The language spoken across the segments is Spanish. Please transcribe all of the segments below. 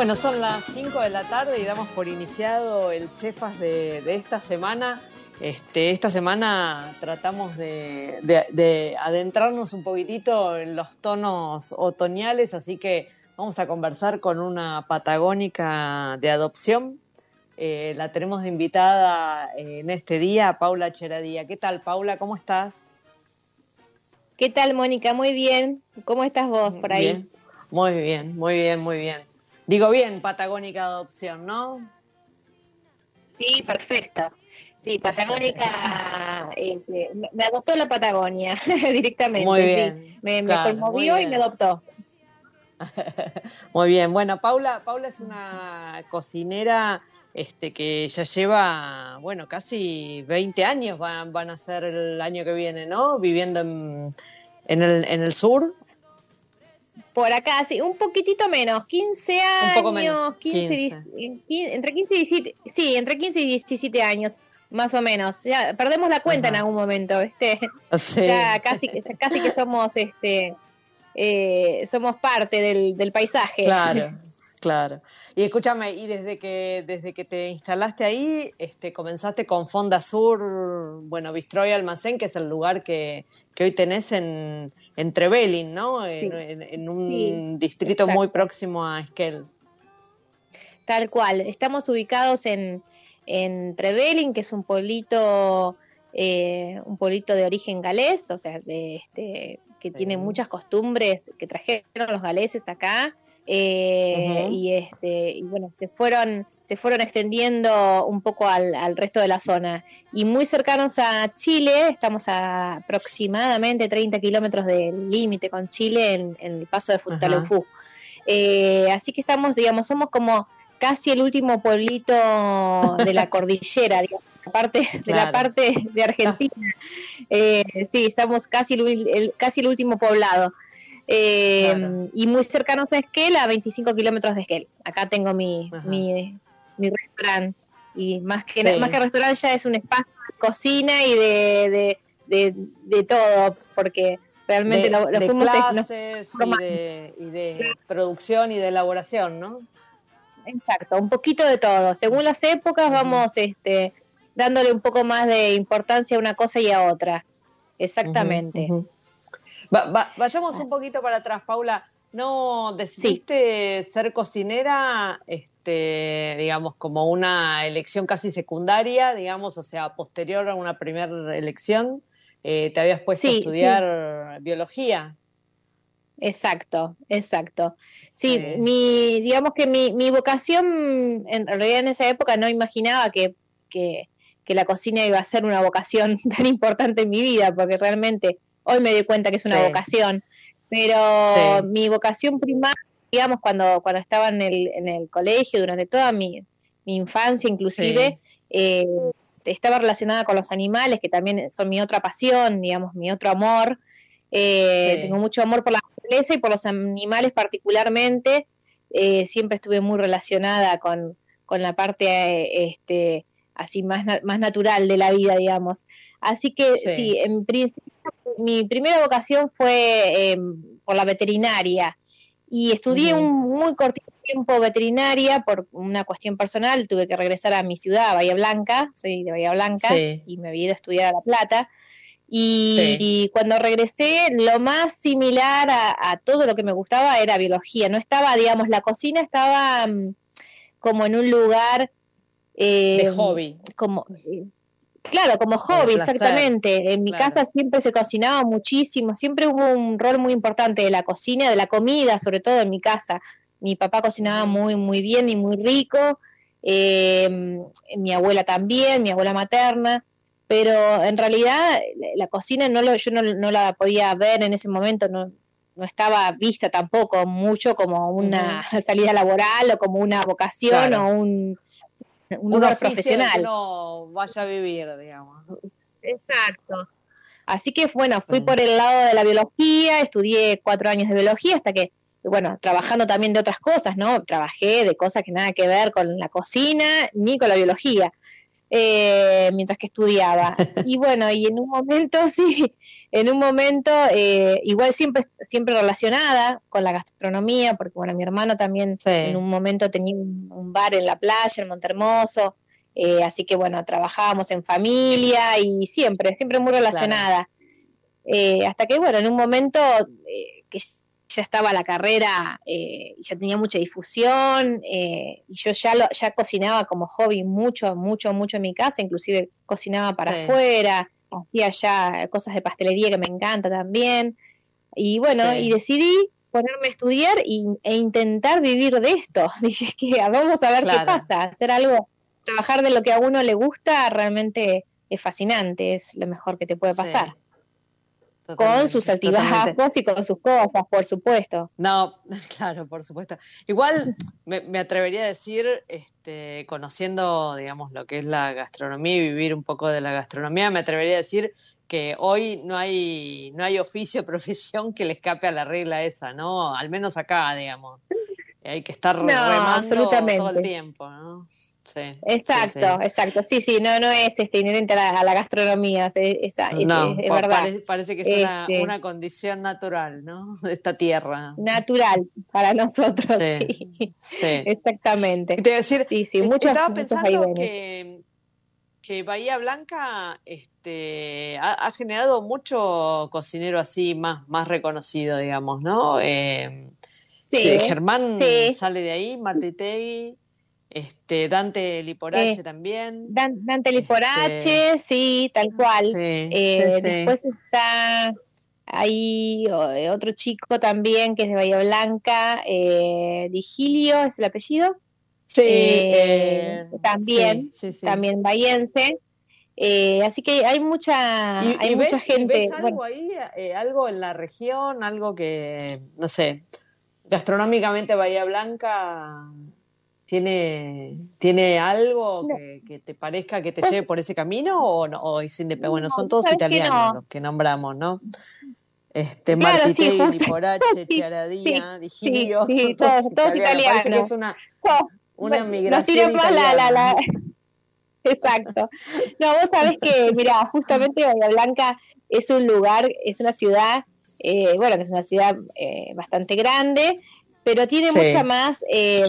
Bueno, son las 5 de la tarde y damos por iniciado el Chefas de, de esta semana. Este, esta semana tratamos de, de- de adentrarnos un poquitito en los tonos otoñales, así que vamos a conversar con una patagónica de adopción. Eh, la tenemos de invitada eh, en este día, Paula Cheradía. ¿Qué tal, Paula? ¿Cómo estás? ¿Qué tal, Mónica? Muy bien. ¿Cómo estás vos por ahí? Bien. Muy bien, muy bien, muy bien. Digo bien, patagónica adopción, ¿no? Sí, perfecto. Sí, Patagónica, este, me adoptó la Patagonia directamente. Muy bien, Me, me claro, conmovió y me adoptó. Muy bien, bueno, Paula, Paula es una cocinera este, que ya lleva, bueno, casi 20 años van, van a ser el año que viene, ¿no? Viviendo en, en, el, en el sur. Por acá, sí, un poquitito menos, 15 años, Un poco menos, 15, 15. 10, quin- entre 15 y 17, sí, entre 15 y 17 años, más o menos. Ya perdemos la cuenta Ajá. en algún momento. Sí. Ya casi, que- casi que somos, este, eh, somos parte del, del paisaje. Claro, claro. Y escúchame, y desde que desde que te instalaste ahí, este, comenzaste con Fonda Sur, bueno, Bistroy Almacén, que es el lugar que, que hoy tenés en, en Trevelin, ¿no? En, Sí. en- en un Sí, distrito exacto. muy próximo a Esquel. Tal cual. Estamos ubicados en, en Trevelin, que es un pueblito, eh, un pueblito de origen galés, o sea, de, este, que Sí. tiene muchas costumbres que trajeron los galeses acá. Eh, y este y bueno se fueron se fueron extendiendo un poco al, al resto de la zona. Y muy cercanos a Chile estamos a aproximadamente 30 kilómetros del límite con Chile en, en el paso de Futaleufú Eh, así que estamos digamos somos como casi el último pueblito de la cordillera, digamos, la parte, de la parte de Argentina. Eh, sí, estamos casi el- casi el último poblado. Eh, Claro. Y muy cercanos a Esquel, a 25 kilómetros de Esquel. Acá tengo mi, mi, mi restaurante. Y más que, Sí. más que restaurante ya es un espacio de cocina y de, de, de, de todo, porque realmente de, lo, lo de fuimos nos clases y formando. de, y de producción y de elaboración, ¿no? Exacto, un poquito de todo. Según las épocas vamos este, dándole un poco más de importancia a una cosa y a otra. Exactamente. Va- va- vayamos un poquito para atrás, Paula. ¿No decidiste ser cocinera, este, digamos, como una elección casi secundaria, digamos, o sea, posterior a una primera elección? Eh, ¿Te habías puesto a Sí, estudiar biología? Exacto, exacto. Sí, Sí. mi, digamos que mi, mi vocación, en realidad en esa época no imaginaba que, que, que la cocina iba a ser una vocación tan importante en mi vida, porque realmente hoy me doy cuenta que es una Sí. vocación. Pero Sí. mi vocación primaria, digamos, cuando, cuando estaba en el, en el colegio, durante toda mi, mi infancia inclusive, eh, estaba relacionada con los animales, que también son mi otra pasión, digamos, mi otro amor. Eh. Tengo mucho amor por la naturaleza y por los animales particularmente. Eh, siempre estuve muy relacionada con, con la parte eh, este, así más, más natural de la vida, digamos. Así que Sí. sí, en principio mi primera vocación fue eh, por la veterinaria y estudié un muy cortito tiempo veterinaria por una cuestión personal, tuve que regresar a mi ciudad, Bahía Blanca, soy de Bahía Blanca Sí. y me había ido a estudiar a La Plata. Y, y cuando regresé, lo más similar a, a todo lo que me gustaba era biología. No estaba, digamos, la cocina estaba mm, como en un lugar... eh, De hobby. como claro como hobby exactamente en mi claro. casa siempre se cocinaba muchísimo siempre hubo un rol muy importante de la cocina de la comida sobre todo en mi casa mi papá cocinaba muy muy bien y muy rico eh, mi abuela también mi abuela materna pero en realidad la, cocina no lo, yo no, no la podía ver en ese momento no no estaba vista tampoco mucho como una salida laboral o como una vocación Claro. o un, un Un lugar profesional. uno vaya a vivir, digamos. Exacto. Así que bueno, fui Sí. por el lado de la biología, estudié cuatro años de biología hasta que, bueno, trabajando también de otras cosas, ¿no? Trabajé de cosas que nada que ver con la cocina ni con la biología, eh, mientras que estudiaba. Y bueno, y en un momento, sí, en un momento, eh, igual siempre, siempre relacionada con la gastronomía, porque bueno, mi hermano también Sí. en un momento tenía un, bar en la playa, en Montermoso, eh, así que bueno, trabajábamos en familia y siempre, siempre muy relacionada. Eh, hasta que bueno, en un momento eh, que ya estaba la carrera eh, y ya tenía mucha difusión eh, y yo ya lo, ya cocinaba como hobby mucho, mucho, mucho en mi casa, inclusive cocinaba para Sí. afuera, hacía ya cosas de pastelería que me encanta también. Y bueno, Sí. y decidí ponerme a estudiar y, e intentar vivir de esto. Dije que vamos a ver qué pasa, hacer algo, trabajar de lo que a uno le gusta realmente es fascinante, es lo mejor que te puede pasar. Sí. Con sus altibajos y con sus cosas, por supuesto. No, claro, por supuesto. Igual me, me atrevería a decir, este, conociendo, digamos, lo que es la gastronomía y vivir un poco de la gastronomía, me atrevería a decir que hoy no hay, no hay oficio, profesión que le escape a la regla esa, ¿no? Al menos acá, digamos. Hay que estar No, remando todo el tiempo, ¿no? Sí. Exacto, sí. exacto. Sí, sí, no, no es este, inherente a la, a la gastronomía, es, No, es- verdad. Parece, parece que es una, Este. una condición natural, ¿no? De esta tierra. Natural para nosotros, Sí. Exactamente. Te decir, Sí, sí, est- muchos, estaba pensando que, que Bahía Blanca este, ha, ha generado mucho cocinero así más, más reconocido, digamos, ¿no? Eh, Sí, sí, Germán sí. sale de ahí, Martitegui, este, Dante Liporache Eh, también. Dan- Dante Liporache, sí, tal cual. Sí, Eh, sí, sí. Después está ahí eh, otro chico también que es de Bahía Blanca, eh, Digilio es el apellido, Sí, eh, también, también bahiense. Eh, así que hay mucha, ¿Y, hay y mucha ves, y gente. ves algo bueno, ahí, eh, algo en la región, algo que, no sé, gastronómicamente Bahía Blanca tiene, tiene algo No. que, que te parezca que te Vos- lleve por ese camino o, no, o es Bueno, son todos que italianos no. los que nombramos, ¿no? Este, Claro, sí, Liporache, sí, Digilio, sí, son todos- todos, italianos. Parece que es una, so- una nos migración la, la, Exacto. No, vos sabés que, mira, justamente Bahía Blanca es un lugar, es una ciudad, eh, bueno, que es una ciudad eh, bastante grande, pero tiene Sí. mucha más, eh,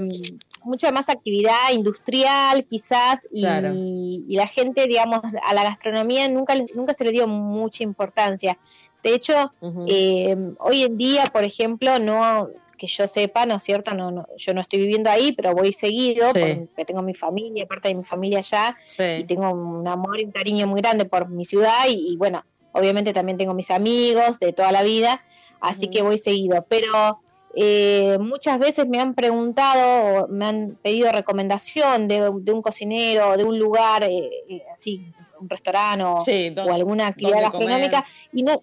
mucha más actividad industrial, quizás, y, Claro. y la gente, digamos, a la gastronomía nunca, nunca se le dio mucha importancia. De hecho, eh, hoy en día, por ejemplo, no que yo sepa, ¿no es cierto? No, no, yo no estoy viviendo ahí, pero voy seguido Sí. porque tengo mi familia, parte de mi familia allá, y tengo un amor y un cariño muy grande por mi ciudad y, y, bueno, obviamente también tengo mis amigos de toda la vida, así que voy seguido. Pero eh, muchas veces me han preguntado o me han pedido recomendación de, de un cocinero, de un lugar, eh, eh, así, un restaurante o, sí, o don- alguna actividad gastronómica y no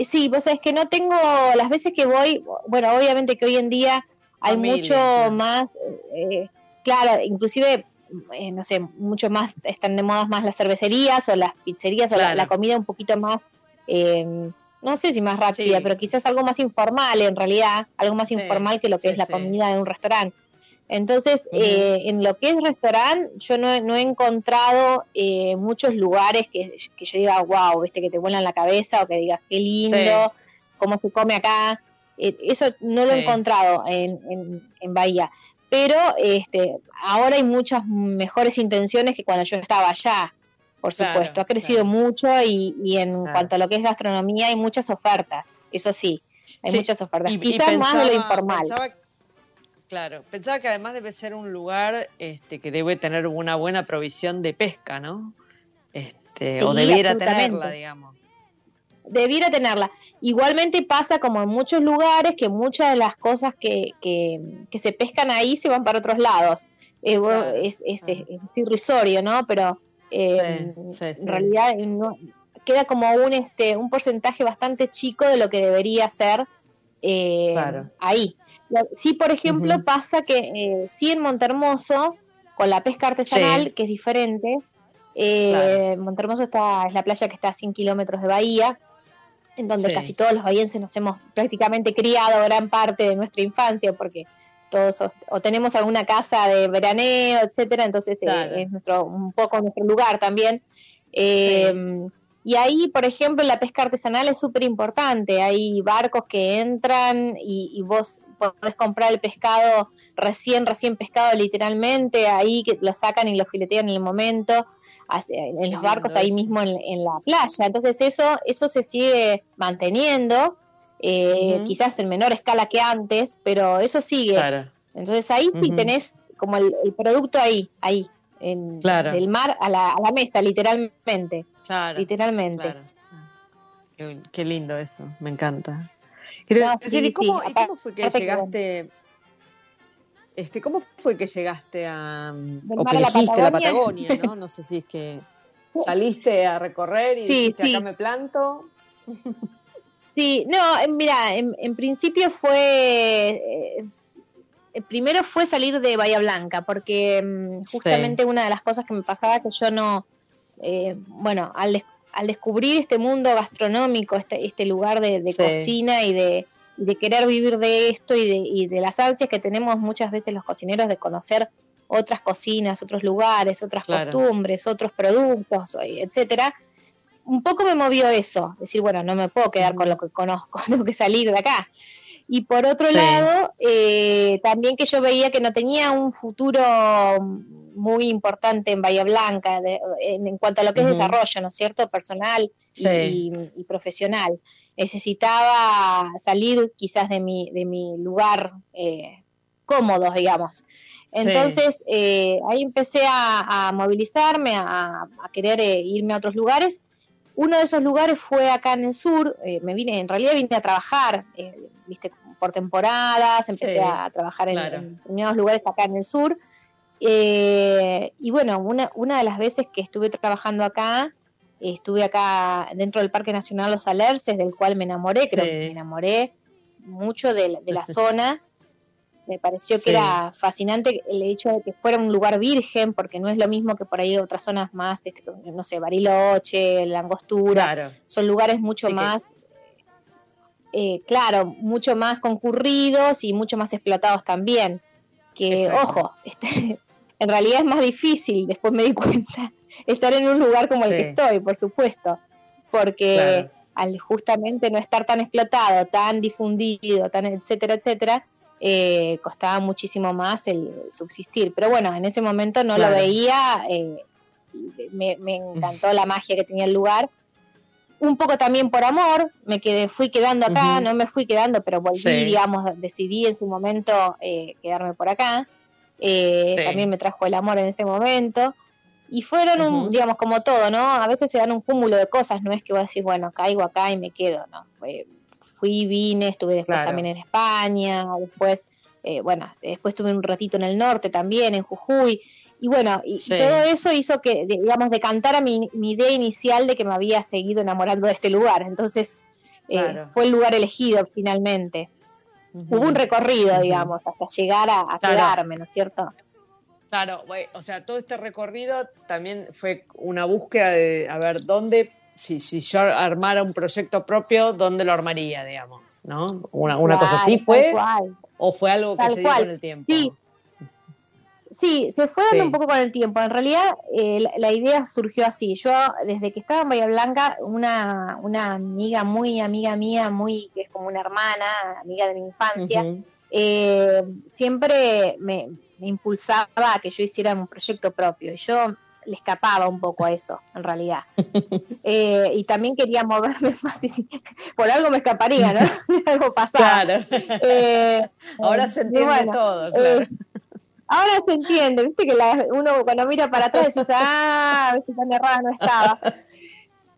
sí vos sabés que no tengo las veces que voy bueno obviamente que hoy en día hay Familia, mucho claro. más eh, claro inclusive eh, no sé mucho más están de moda más las cervecerías o las pizzerías o la comida un poquito más eh, no sé si más rápida Sí. pero quizás algo más informal en realidad algo más Sí, informal que lo que sí, es la comida de un restaurante entonces, eh, en lo que es restaurante, yo no, he- no he encontrado eh, muchos lugares que, que yo diga, wow, viste, que te vuelan la cabeza o que digas, qué lindo, cómo se come acá. Eh, eso no lo he encontrado en, en, en Bahía. pero este, ahora hay muchas mejores intenciones que cuando yo estaba allá, por supuesto. ha crecido mucho y, y en cuanto a lo que es gastronomía hay muchas ofertas, eso sí, hay muchas ofertas. Y, Quizás más de lo informal. claro, pensaba que además debe ser un lugar este, que debe tener una buena provisión de pesca, ¿no? Este, o debiera tenerla, digamos. Debiera tenerla. Igualmente pasa como en muchos lugares que muchas de las cosas que, que, se pescan ahí se van para otros lados. Eh, es, es, irrisorio, ¿no? Pero eh, en realidad no, queda como un, este, un porcentaje bastante chico de lo que debería ser eh, ahí. Sí, por ejemplo, pasa que eh, sí en Montermoso, con la pesca artesanal, que es diferente, eh, Montermoso está, es la playa que está a 100 kilómetros de Bahía, en donde casi todos los bahienses nos hemos prácticamente criado gran parte de nuestra infancia, porque todos o, tenemos alguna casa de veraneo, etcétera, entonces eh, es nuestro un poco nuestro lugar también. Eh, y ahí, por ejemplo, la pesca artesanal es súper importante. Hay barcos que entran y, y, vos podés comprar el pescado recién, recién pescado literalmente, ahí que lo sacan y lo filetean en el momento en los barcos ahí mismo en, la playa. Entonces eso, eso se sigue manteniendo, eh, quizás en menor escala que antes, pero eso sigue. Entonces ahí sí tenés como el, producto ahí, ahí, en, del mar a la, a la mesa, literalmente. Literalmente. Qué, lindo eso, me encanta. ¿y, cómo, fue que llegaste? Este, ¿Cómo fue que llegaste a, o que elegiste la Patagonia? ¿no? no sé si es que saliste a recorrer y dijiste acá me planto. Sí, no, mira, en, principio fue, eh, primero fue salir de Bahía Blanca, porque mm, justamente una de las cosas que me pasaba que yo no, eh, bueno, al, al, descubrir este mundo gastronómico, este, este lugar de, cocina y de, de querer vivir de esto y de, y de las ansias que tenemos muchas veces los cocineros de conocer otras cocinas, otros lugares, otras costumbres, otros productos, etcétera, un poco me movió eso, decir, bueno, no me puedo quedar con lo que conozco, tengo que salir de acá. Y por otro lado, eh, también que yo veía que no tenía un futuro muy importante en Bahía Blanca en, cuanto a lo que es desarrollo, ¿no es cierto? Personal y, profesional necesitaba salir quizás de mi, de mi lugar eh, cómodo, digamos. Entonces eh, ahí empecé a, movilizarme, a, querer irme a otros lugares. Uno de esos lugares fue acá en el sur, eh, me vine, en realidad vine a trabajar, viste, por temporadas, empecé a trabajar en, en, determinados lugares acá en el sur. y bueno, una, una de las veces que estuve trabajando acá, estuve acá dentro del Parque Nacional Los Alerces, del cual me enamoré, creo que me enamoré mucho de, la zona. Me pareció que era fascinante el hecho de que fuera un lugar virgen, porque no es lo mismo que por ahí otras zonas más, este, no sé, Bariloche, Langostura, son lugares mucho más, eh, claro, mucho más concurridos y mucho más explotados también. Que, ojo, este, en realidad es más difícil, después me di cuenta, estar en un lugar como el que estoy, por supuesto, porque al justamente no estar tan explotado, tan difundido, tan etcétera, etcétera, eh, costaba muchísimo más el subsistir. Pero bueno, en ese momento no lo veía, eh, me, encantó la magia que tenía el lugar. Un poco también por amor, me quedé, fui quedando acá, no me fui quedando, pero volví, digamos, decidí en su momento eh, quedarme por acá. También me trajo el amor en ese momento. Y fueron, un, digamos, como todo, ¿no? A veces se dan un cúmulo de cosas, no es que vos decís, bueno, caigo acá y me quedo, ¿no? Fui, vine, estuve después también en España, después, eh, bueno, después estuve un ratito en el norte también, en Jujuy, y bueno, y todo eso hizo que, digamos, decantara mi, mi idea inicial de que me había seguido enamorando de este lugar, entonces eh, fue el lugar elegido finalmente. Hubo un recorrido, digamos, hasta llegar a, quedarme, ¿no es cierto? Claro, o sea, todo este recorrido también fue una búsqueda de a ver dónde, si, si yo armara un proyecto propio, dónde lo armaría, digamos, ¿no? Una, una cosa así fue, o fue algo que se dio con el tiempo. Sí, sí se fue dando un poco con el tiempo. En realidad, eh, la, idea surgió así. Yo, desde que estaba en Bahía Blanca, una, una amiga muy amiga mía, muy que es como una hermana, amiga de mi infancia, eh, siempre me, impulsaba a que yo hiciera un proyecto propio. Y yo le escapaba un poco a eso, en realidad. Eh, y también quería moverme más. Y, por algo me escaparía, ¿no? algo pasaba. Claro. Eh, ahora se entiende todo, claro. ahora se entiende, viste que la, uno cuando mira para atrás dice, ah, viste tan errada no estaba.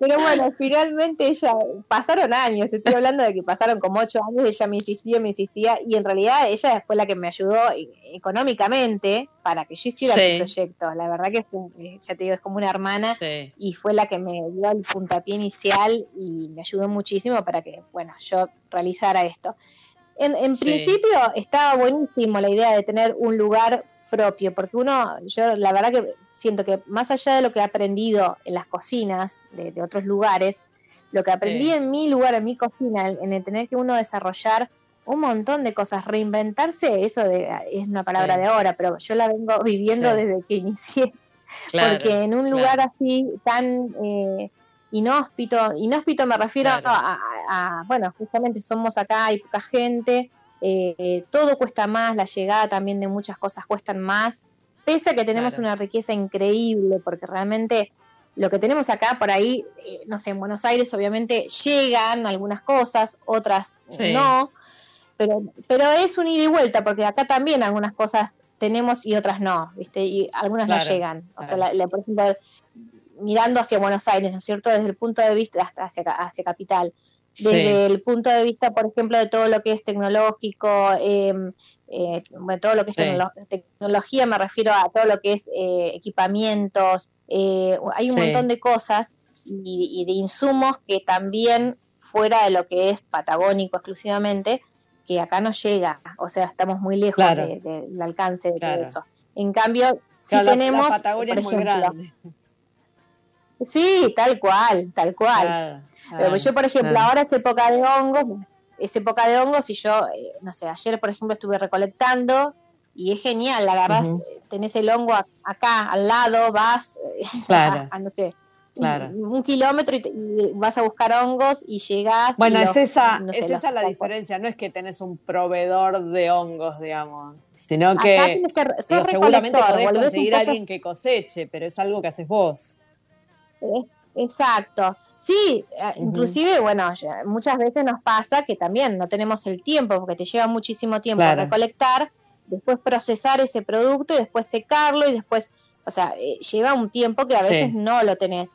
Pero bueno, finalmente ella, pasaron años, estoy hablando de que pasaron como ocho años, ella me insistía, me insistía, y en realidad ella fue la que me ayudó económicamente para que yo hiciera el proyecto. La verdad que eh, ya te digo, es como una hermana, y fue la que me dio el puntapié inicial y me ayudó muchísimo para que, bueno, yo realizara esto. En, en principio estaba buenísimo la idea de tener un lugar propio, porque uno, yo la verdad que siento que más allá de lo que he aprendido en las cocinas de, otros lugares, lo que aprendí en mi lugar, en mi cocina, en el tener que uno desarrollar un montón de cosas, reinventarse, eso de, es una palabra de ahora, pero yo la vengo viviendo desde que inicié, porque en un lugar así tan eh, inhóspito, inhóspito me refiero a, bueno, justamente somos acá, hay poca gente, eh, todo cuesta más, la llegada también de muchas cosas cuestan más, pese a que tenemos una riqueza increíble, porque realmente lo que tenemos acá por ahí, eh, no sé, en Buenos Aires obviamente llegan algunas cosas, otras no, pero, pero es un ida y vuelta, porque acá también algunas cosas tenemos y otras no, ¿viste? Y algunas no llegan. O sea, por ejemplo, mirando hacia Buenos Aires, ¿no es cierto? Desde el punto de vista hasta hacia, hacia Capital. Desde el punto de vista, por ejemplo, de todo lo que es tecnológico, eh, eh, todo lo que es tecnología, me refiero a todo lo que es eh, equipamientos, eh, hay un montón de cosas y, de insumos que también fuera de lo que es patagónico exclusivamente, que acá no llega, o sea, estamos muy lejos del alcance de todo eso. En cambio, si tenemos... Patagonia es muy grande. Sí, tal cual, tal cual. Pero yo, por ejemplo, ahora es época de hongos, es época de hongos y yo, eh, no sé, ayer por ejemplo estuve recolectando y es genial, la agarras, tenés el hongo acá al lado, vas, eh, claro. a, no sé, un, kilómetro y, vas a buscar hongos y llegas. Bueno, es esa, es esa la diferencia, no es que tenés un proveedor de hongos, digamos, sino que, seguramente podés conseguir a alguien que coseche, pero es algo que haces vos. Exacto. Sí, eh, inclusive, bueno, muchas veces nos pasa que también no tenemos el tiempo, porque te lleva muchísimo tiempo recolectar, después procesar ese producto y después secarlo y después, o sea, eh, lleva un tiempo que a veces no lo tenés,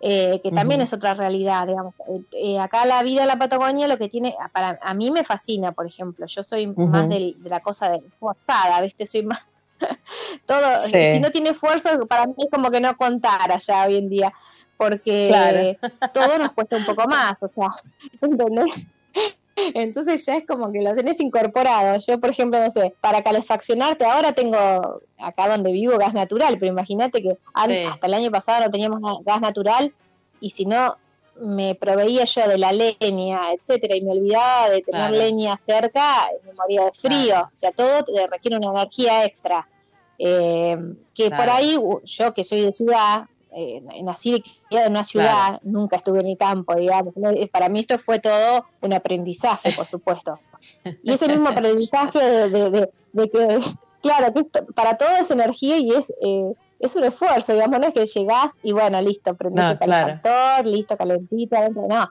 eh, que también es otra realidad, digamos. acá la vida en la Patagonia lo que tiene, para a mí me fascina, por ejemplo, yo soy más de, la cosa de forzada, ¿viste? Soy más... todo, si no tiene esfuerzo, para mí es como que no contara ya hoy en día porque todo nos cuesta un poco más, o sea, ¿entendés? Entonces ya es como que lo tenés incorporado. Yo, por ejemplo, no sé, para calefaccionarte, ahora tengo acá donde vivo gas natural, pero imagínate que hasta el año pasado no teníamos gas natural y si no me proveía yo de la leña, etcétera, y me olvidaba de tener leña cerca, me moría de frío. O sea, todo te requiere una energía extra. Eh, que por ahí, yo que soy de ciudad, eh, nací en una ciudad, nunca estuve en el campo, digamos. Para mí esto fue todo un aprendizaje, por supuesto. Y ese mismo aprendizaje de, que, claro, que para todo es energía y es, eh, es un esfuerzo, digamos, no es que llegás y bueno, listo, prendés el calefactor, listo, calentito, adentro, no.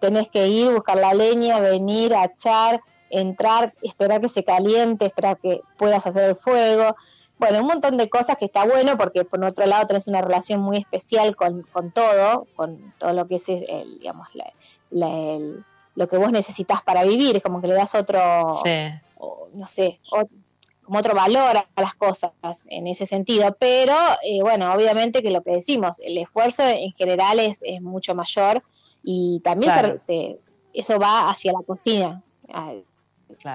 Tenés que ir, buscar la leña, venir, a echar, entrar, esperar que se caliente, esperar que puedas hacer el fuego bueno, un montón de cosas que está bueno porque por otro lado tenés una relación muy especial con, con todo, con todo lo que es, el, digamos, lo que vos necesitas para vivir, es como que le das otro, no sé, como otro valor a las cosas en ese sentido, pero eh, bueno, obviamente que lo que decimos, el esfuerzo en general es, es mucho mayor y también se, eso va hacia la cocina,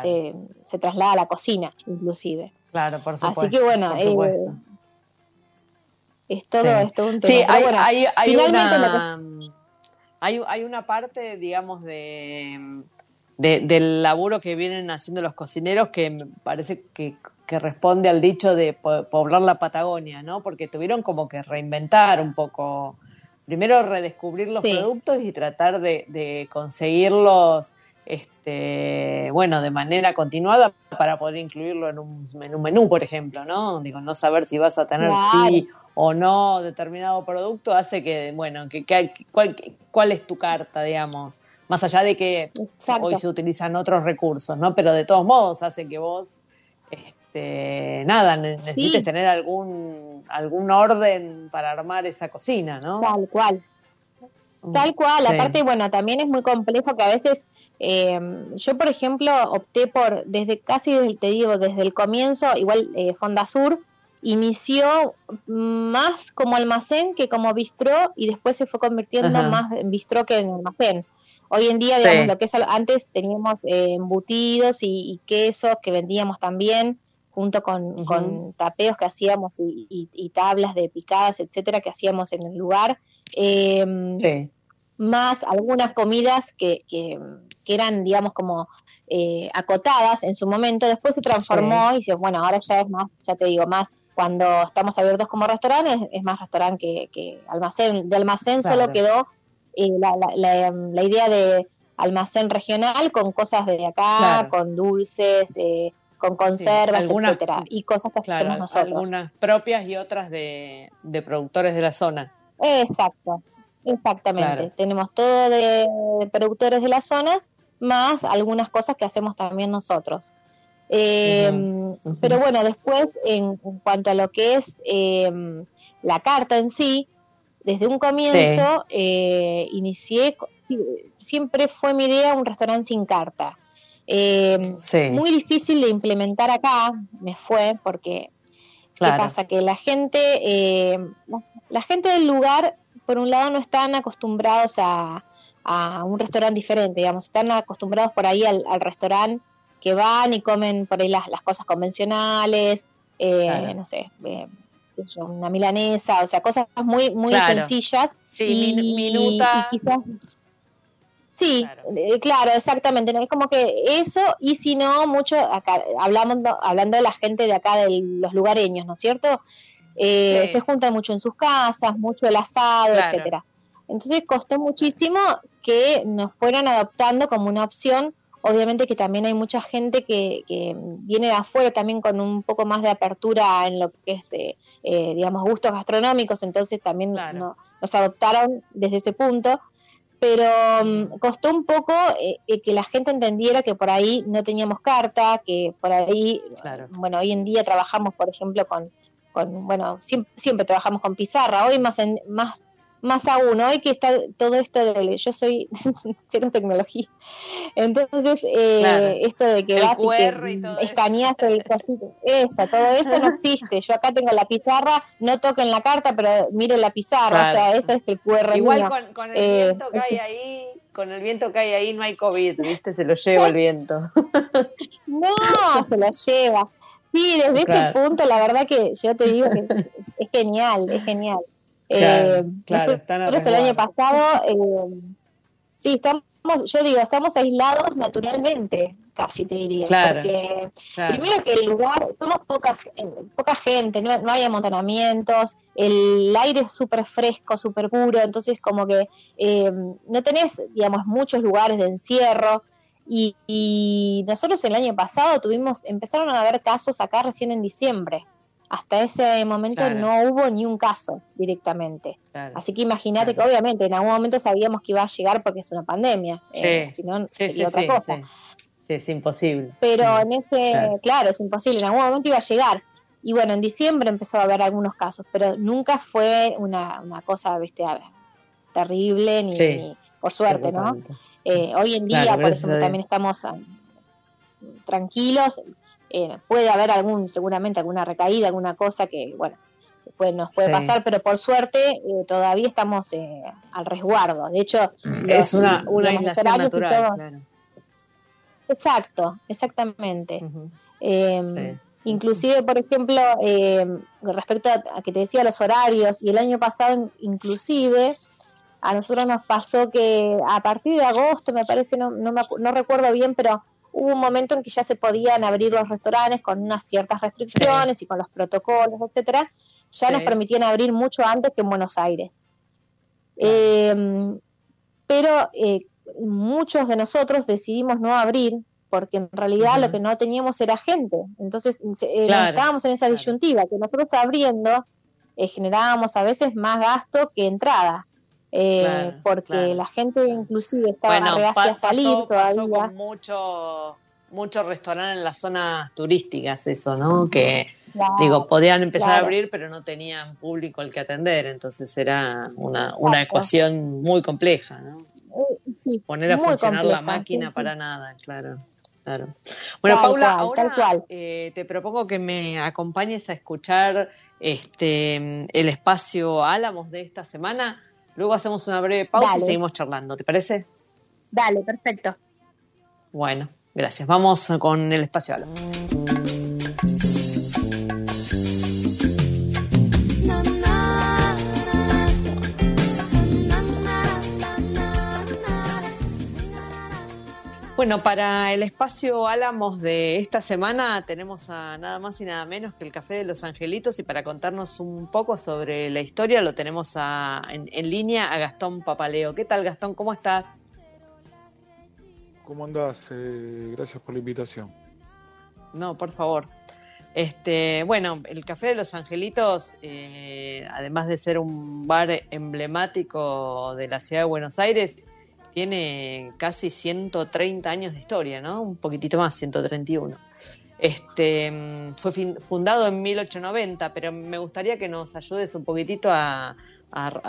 se, se traslada a la cocina inclusive. Claro, por supuesto. Así que bueno, eh, es todo esto un tema. Sí, hay, hay, hay, una, hay, hay, una parte, digamos, de, del laburo que vienen haciendo los cocineros que me parece que, que responde al dicho de poblar la Patagonia, ¿no? Porque tuvieron como que reinventar un poco, primero redescubrir los productos y tratar de, de conseguirlos este, bueno, de manera continuada para poder incluirlo en un, menú, por ejemplo, ¿no? Digo, no saber si vas a tener sí o no determinado producto hace que, bueno, que, cuál, cuál es tu carta, digamos, más allá de que hoy se utilizan otros recursos, ¿no? Pero de todos modos hace que vos, este, nada, necesites tener algún, algún orden para armar esa cocina, ¿no? Tal cual. Tal cual, aparte, bueno, también es muy complejo que a veces eh, yo, por ejemplo, opté por, desde casi, te digo, desde el comienzo, igual eh, Fonda Sur inició más como almacén que como bistró y después se fue convirtiendo más en bistró que en almacén. Hoy en día, digamos, lo que es antes teníamos eh, embutidos y, quesos que vendíamos también, junto con, con tapeos que hacíamos y, tablas de picadas, etcétera, que hacíamos en el lugar. Eh, Más algunas comidas que, que, que eran, digamos, como eh, acotadas en su momento, después se transformó y dice, bueno, ahora ya es más, ya te digo, más cuando estamos abiertos como restaurantes, es más restaurante que, almacén. De almacén solo quedó eh, la, idea de almacén regional con cosas de acá, con dulces, eh, con conservas, etcétera, y cosas que hacemos nosotros. Algunas propias y otras de, de productores de la zona. Exacto, exactamente. Tenemos todo de productores de la zona más algunas cosas que hacemos también nosotros. Em, pero bueno, después en, cuanto a lo que es em, la carta en sí, desde un comienzo eh, inicié, siempre fue mi idea un restaurante sin carta. Em, muy difícil de implementar acá, me fue, porque ¿qué pasa? Que la gente, la gente del lugar, por un lado, no están acostumbrados a, a un restaurante diferente, digamos, están acostumbrados por ahí al, restaurante que van y comen por ahí las, las cosas convencionales, eh, no sé, eh, una milanesa, o sea, cosas muy muy sencillas. Sí, minuta. quizás, sí, eh, claro, exactamente. Es como que eso, y si no, mucho, acá hablamos, hablando de la gente de acá, de los lugareños, ¿no es cierto? Se juntan mucho en sus casas, mucho el asado, etcétera. Entonces costó muchísimo que nos fueran adoptando como una opción. Obviamente que también hay mucha gente que, viene de afuera también con un poco más de apertura en lo que es, eh, eh, digamos, gustos gastronómicos, entonces también nos adoptaron desde ese punto. Pero mm, costó un poco eh, que la gente entendiera que por ahí no teníamos carta, que por ahí, bueno, hoy en día trabajamos, por ejemplo, con, con bueno, siempre, siempre, trabajamos con pizarra, hoy más, en, más más aún, hoy que está todo esto de, yo soy cero tecnología, entonces eh, esto de que vas y, escaneas el cosito, eso, todo eso no existe, yo acá tengo la pizarra, no toquen la carta, pero mire la pizarra, o sea, ese es el QR Igual Con, el eh, viento que hay ahí, con el viento que hay ahí no hay COVID, ¿viste? Se lo lleva el viento. no, se lo lleva. Sí, desde ese punto, la verdad que yo te digo que es genial, es genial. Eh, claro, el año pasado, eh, sí, estamos, yo digo, estamos aislados naturalmente, casi te diría. porque primero que el lugar, somos poca, poca gente, no, no hay amontonamientos, el aire es súper fresco, súper puro, entonces como que eh, no tenés, digamos, muchos lugares de encierro. Y, y, nosotros el año pasado tuvimos, empezaron a haber casos acá recién en diciembre hasta ese momento no hubo ni un caso directamente. Así que imagínate que obviamente en algún momento sabíamos que iba a llegar porque es una pandemia, eh, si no sería otra cosa. Sí. es imposible. Pero en ese, claro. es imposible, en algún momento iba a llegar. Y bueno, en diciembre empezó a haber algunos casos, pero nunca fue una, una cosa, viste, terrible, ni, por suerte, ¿no? Eh, hoy en día, por ejemplo, también estamos ah, tranquilos, eh, puede haber algún, seguramente alguna recaída, alguna cosa que, bueno, nos puede pasar, pero por suerte eh, todavía estamos eh, al resguardo. De hecho, es una, una natural, Exacto, exactamente. Em, inclusive, por ejemplo, em, respecto a, que te decía los horarios, y el año pasado inclusive, a nosotros nos pasó que a partir de agosto, me parece, no, no, me, no recuerdo bien, pero hubo un momento en que ya se podían abrir los restaurantes con unas ciertas restricciones y con los protocolos, etcétera, ya nos permitían abrir mucho antes que en Buenos Aires. Em, pero eh, muchos de nosotros decidimos no abrir porque en realidad lo que no teníamos era gente. Entonces eh, estábamos en esa disyuntiva, que nosotros abriendo eh, generábamos a veces más gasto que entrada. Eh, porque la gente inclusive estaba bueno, reacia a salir todavía. con mucho, mucho restaurante en las zonas turísticas eso, ¿no? Que digo, podían empezar a abrir pero no tenían público al que atender, entonces era una, una ecuación muy compleja, ¿no? Sí, Poner a funcionar la máquina para nada, claro. Claro. Bueno, Paula, ahora eh, te propongo que me acompañes a escuchar este el espacio Álamos de esta semana. Luego hacemos una breve pausa y seguimos charlando, ¿te parece? Dale, perfecto. Bueno, gracias. Vamos con el espacio Álamos. Bueno, para el espacio Álamos de esta semana tenemos a nada más y nada menos que el Café de los Angelitos y para contarnos un poco sobre la historia lo tenemos en, línea a Gastón Papaleo. ¿Qué tal Gastón? ¿Cómo estás? ¿Cómo andás? Eh, gracias por la invitación. No, por favor. Este, bueno, el Café de los Angelitos, eh, además de ser un bar emblemático de la ciudad de Buenos Aires, tiene casi 130 años de historia, ¿no? Un poquitito más, 131. Este, mm, fue fundado en 1890, pero me gustaría que nos ayudes un poquitito a,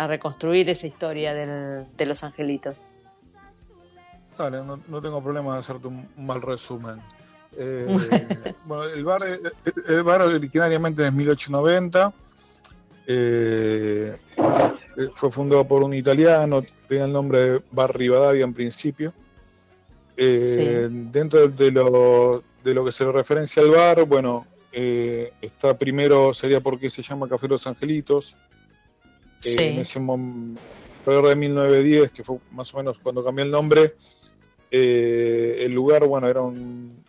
reconstruir esa historia de los angelitos. Dale, no, tengo problema de hacerte un, mal resumen. Eh, bueno, el bar, el bar originariamente es 1890. Eh, fue fundado por un italiano, tenía el nombre de Bar Rivadavia en principio. Eh, dentro de lo, de lo que se le referencia al bar, bueno, eh, está primero, sería porque se llama Café Los Angelitos. Eh, en ese momento, de 1910, que fue más o menos cuando cambió el nombre, el lugar, bueno, era un.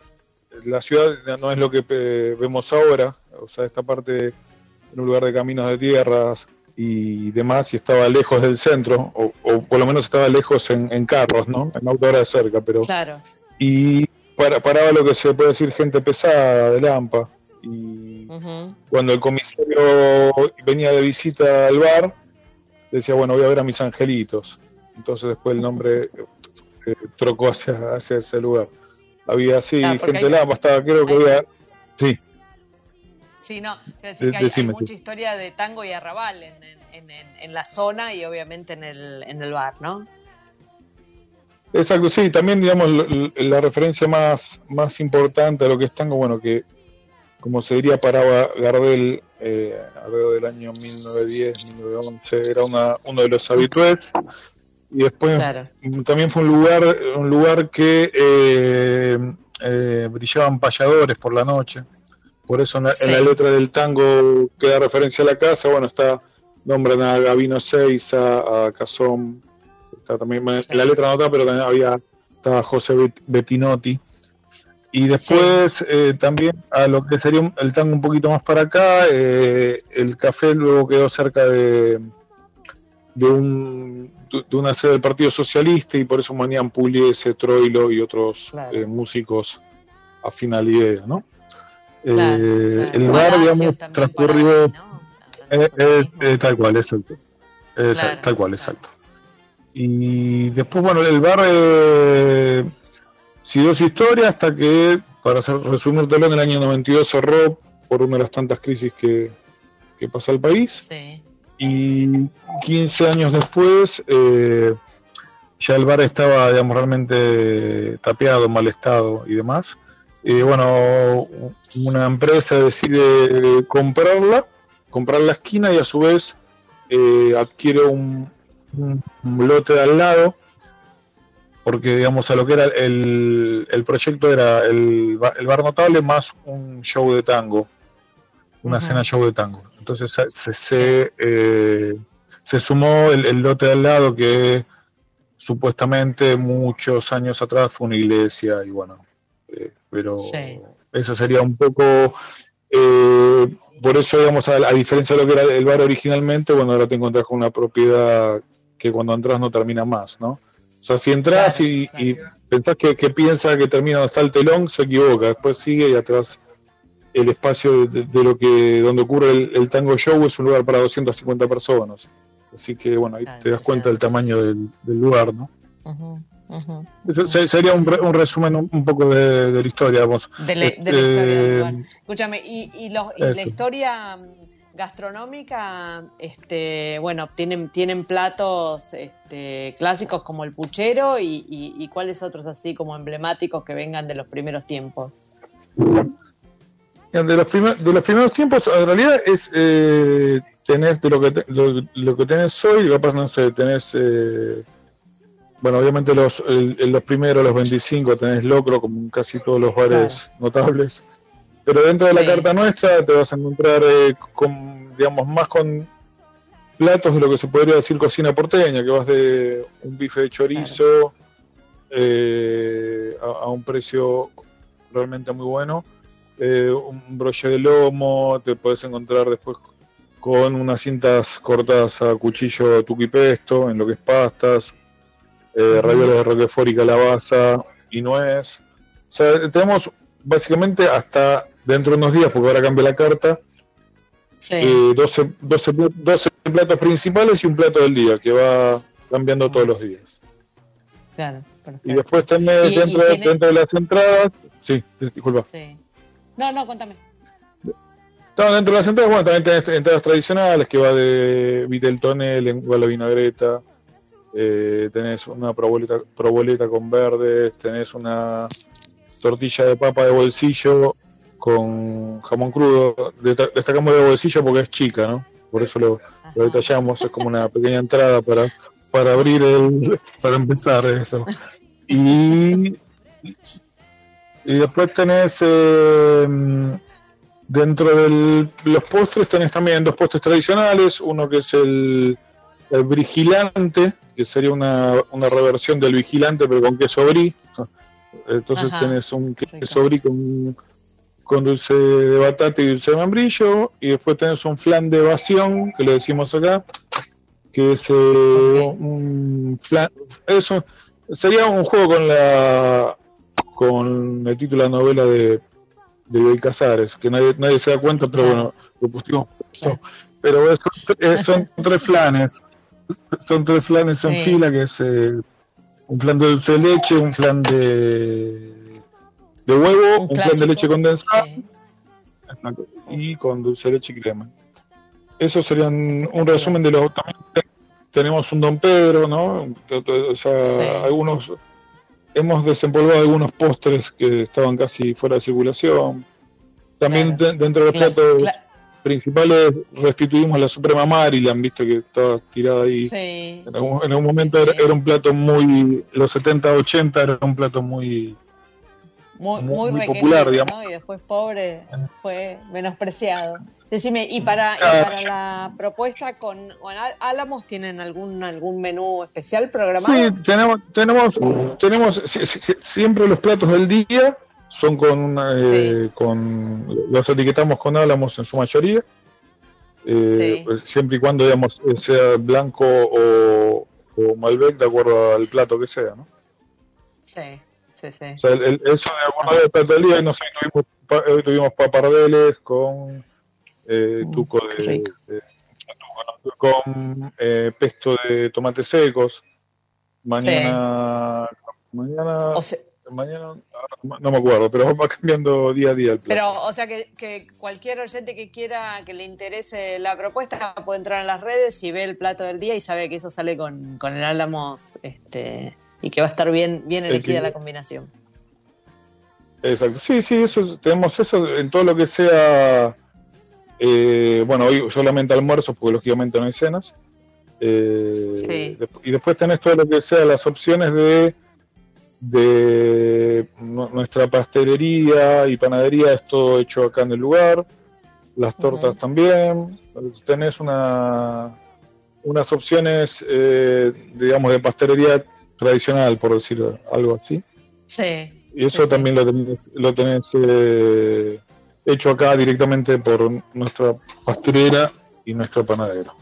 La ciudad no es lo que vemos ahora, o sea, esta parte en un lugar de caminos de tierras, y demás, y estaba lejos del centro, o, por lo menos estaba lejos en, carros, ¿no? En auto de cerca, pero... Claro. Y para, paraba lo que se puede decir gente pesada, de Lampa. Y cuando el comisario venía de visita al bar, decía, bueno, voy a ver a mis angelitos. Entonces después el nombre eh, trocó hacia, hacia ese lugar. Había así, gente de Lampa, estaba, creo que había... Sí. Sí, no, quiero decir que hay, mucha historia de tango y arrabal en, en, la zona y obviamente en el, en el bar, ¿no? Exacto, sí, también digamos la referencia más, más importante a lo que es tango, bueno, que como se diría paraba Gardel eh, alrededor del año 1910, 1911, era una, uno de los habitués. Y después también fue un lugar, un lugar que eh, eh, brillaban payadores por la noche. Por eso en la, letra del tango que da referencia a la casa, bueno, está nombran a Gavino Seiza, a Cazón, está también en la letra nota, pero también había estaba José Bettinotti. Y después eh, también a lo que sería el tango un poquito más para acá, eh, el café luego quedó cerca de, de, un, de una sede del Partido Socialista y por eso manían Pugliese, Troilo y otros eh, músicos a la idea, ¿no? Eh, el bar, digamos, transcurrió. Eh, eh, tal cual, exacto. Tal cual, exacto. Y después, bueno, el bar eh, siguió su historia hasta que, para hacer, resumírtelo, en el año 92 cerró por una de las tantas crisis que, que pasó al país. Y 15 años después, ya el bar estaba, digamos, realmente tapeado, en mal estado y demás. Y bueno, una empresa decide comprarla, comprar la esquina y a su vez eh, adquiere un, lote de al lado, porque digamos a lo que era el, el proyecto era el, el, bar notable más un show de tango, una cena show de tango. Entonces se, se, eh, se sumó el, el, lote de al lado que supuestamente muchos años atrás fue una iglesia y bueno, eh, pero eso sería un poco, eh, por eso digamos, a, diferencia de lo que era el bar originalmente, bueno, ahora te encontrás con una propiedad que cuando entras no termina más, ¿no? O sea, si entras Claro, y, claro. y pensás que, que piensa que termina donde está el telón, se equivoca. Después sigue y atrás el espacio de, de lo que donde ocurre el, el tango show es un lugar para 250 personas. Así que bueno, ahí Claro, te das cuenta del tamaño del, del lugar, ¿no? Ujú, se- sería un, re- un resumen un, poco de, de la historia, vamos. De, la- de la historia del Eh. Escúchame, y, y, los- y la historia mm, gastronómica, este, bueno, tienen, tienen platos este, clásicos como el puchero y, y, y cuáles otros así como emblemáticos que vengan de los primeros tiempos. De los, primer- de los primeros tiempos, en realidad es eh, tenés de lo que te- lo, lo que tenés hoy, capaz no sé, tenés eh, bueno, obviamente los el- los primeros, los 25, tenés locro como en casi todos los bares notables. Pero dentro de la Sí. carta nuestra te vas a encontrar eh, con digamos más con platos de lo que se podría decir cocina porteña, que vas de un bife de chorizo eh, a, a un precio realmente muy bueno eh, un broche de lomo, te puedes encontrar después con unas cintas cortadas a cuchillo tuquipesto, en lo que es pastas, eh, ravioles de roquefort y calabaza y nuez. O sea, tenemos básicamente hasta dentro de unos días, porque ahora cambia la carta, Sí, eh, 12, 12, pla- 12 platos principales y un plato del día, que va cambiando todos los días. claro. perfecto. Y después tenés Y- dentro, tiene- dentro de las entradas, sí, disculpa. Sí. No, no, contame. No, dentro de las entradas, bueno, también tenés entradas tradicionales que va de vitel tonel, lengua la vinagreta, eh, tenés una proboleta, proboleta con verdes, tenés una tortilla de papa de bolsillo con jamón crudo. Destacamos de bolsillo porque es chica, ¿no? Por eso lo, detallamos, es como una pequeña entrada para, para abrir el, para empezar eso. Y, y después tenés eh, dentro de los postres tenés también dos postres tradicionales, uno que es el, el vigilante, que sería una, una reversión del vigilante pero con queso brie. Entonces Ajá. tenés un queso brie con, con dulce de batata y dulce de membrillo, y después tenés un flan de evasión, que le decimos acá, que es eh, un flan, eso sería un juego con la con el título de la novela de de Bioy Casares, que nadie, nadie se da cuenta, pero bueno, lo pusimos. Pero es- es- son tres flanes, son tres flanes en fila, que es eh, un flan de dulce de leche, un flan de, de huevo, un, flan de leche condensada Sí. y con dulce de leche y crema. Eso serían un resumen de los... Tenemos un Don Pedro, ¿no? O sea, Sí. algunos... Hemos desempolvado algunos postres que estaban casi fuera de circulación. También Claro. dentro de los platos cla- principales restituimos la Suprema Maryland, visto que estaba tirada ahí. Sí. En algún, en algún momento Sí, era, sí. era un plato muy... Los 70, 80 era un plato muy... Muy, muy- popular, digamos. ¿no? Y después pobre fue menospreciado. Decime, ¿y para, y para la propuesta con, con Álamos tienen algún algún menú especial programado? Sí, tenemos, tenemos, tenemos si- si- siempre los platos del día son con, una, eh, con los etiquetamos con álamos en su mayoría, eh, Sí. pues, siempre y cuando digamos eh, sea blanco o, o Malbec de acuerdo al plato que sea, ¿no? Sí, sí, sí. O sea, el- el- eso de acuerdo al plato del día, no sé, tuvimos, pa- hoy tuvimos papardeles con eh, tuco de, de- tuco, no, con eh, pesto de tomates secos. Mañana, mañana, O sea, mañana, ahora no me acuerdo, pero va cambiando día a día el pero, o sea que, que cualquier oyente que quiera, que le interese la propuesta, puede entrar en las redes y ve el plato del día y sabe que eso sale con, con el Álamos este, y que va a estar bien, bien elegida la combinación. Exacto. Sí, sí, eso es- tenemos eso en todo lo que sea. eh, bueno, hoy solamente almuerzos, porque lógicamente no hay cenas. Eh, Sí. Y después tenés todo lo que sea las opciones de de nu- nuestra pastelería y panadería, es todo hecho acá en el lugar. Las tortas también. Tenés una unas opciones, eh, digamos, de pastelería tradicional, por decir algo así. Sí. Y eso sí, sí. también lo tenés, lo tenés eh, hecho acá directamente por nuestra pastelera y nuestro panadero.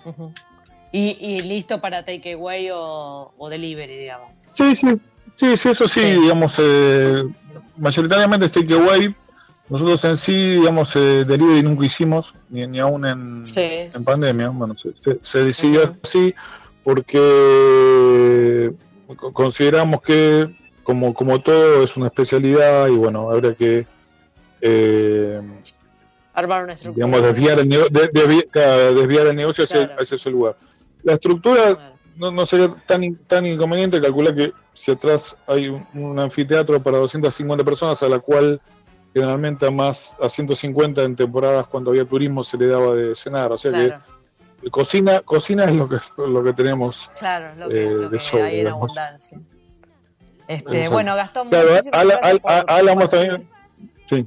Y, y listo para takeaway o, o delivery, digamos. Sí, sí, sí, sí, eso sí, Sí. digamos, eh, mayoritariamente takeaway. Nosotros en sí, digamos, eh, delivery nunca hicimos, ni, ni aún en, Sí. en pandemia. Bueno, se, se- se decidió así porque co- consideramos que, como, como todo, es una especialidad y bueno, habría que, eh, Armar una estructura. digamos, desviar el, de- desviar el negocio hacia, ese lugar. La estructura Claro. No, no sería tan, tan inconveniente calcular que si atrás hay un, un anfiteatro para 250 personas a la cual generalmente a más a 150 en temporadas cuando había turismo se le daba de cenar. O sea Claro, que cocina cocina es lo que lo que tenemos claro, lo que, eh, lo que hay en abundancia. Este, bueno, Gastón, claro por- por- también. Sí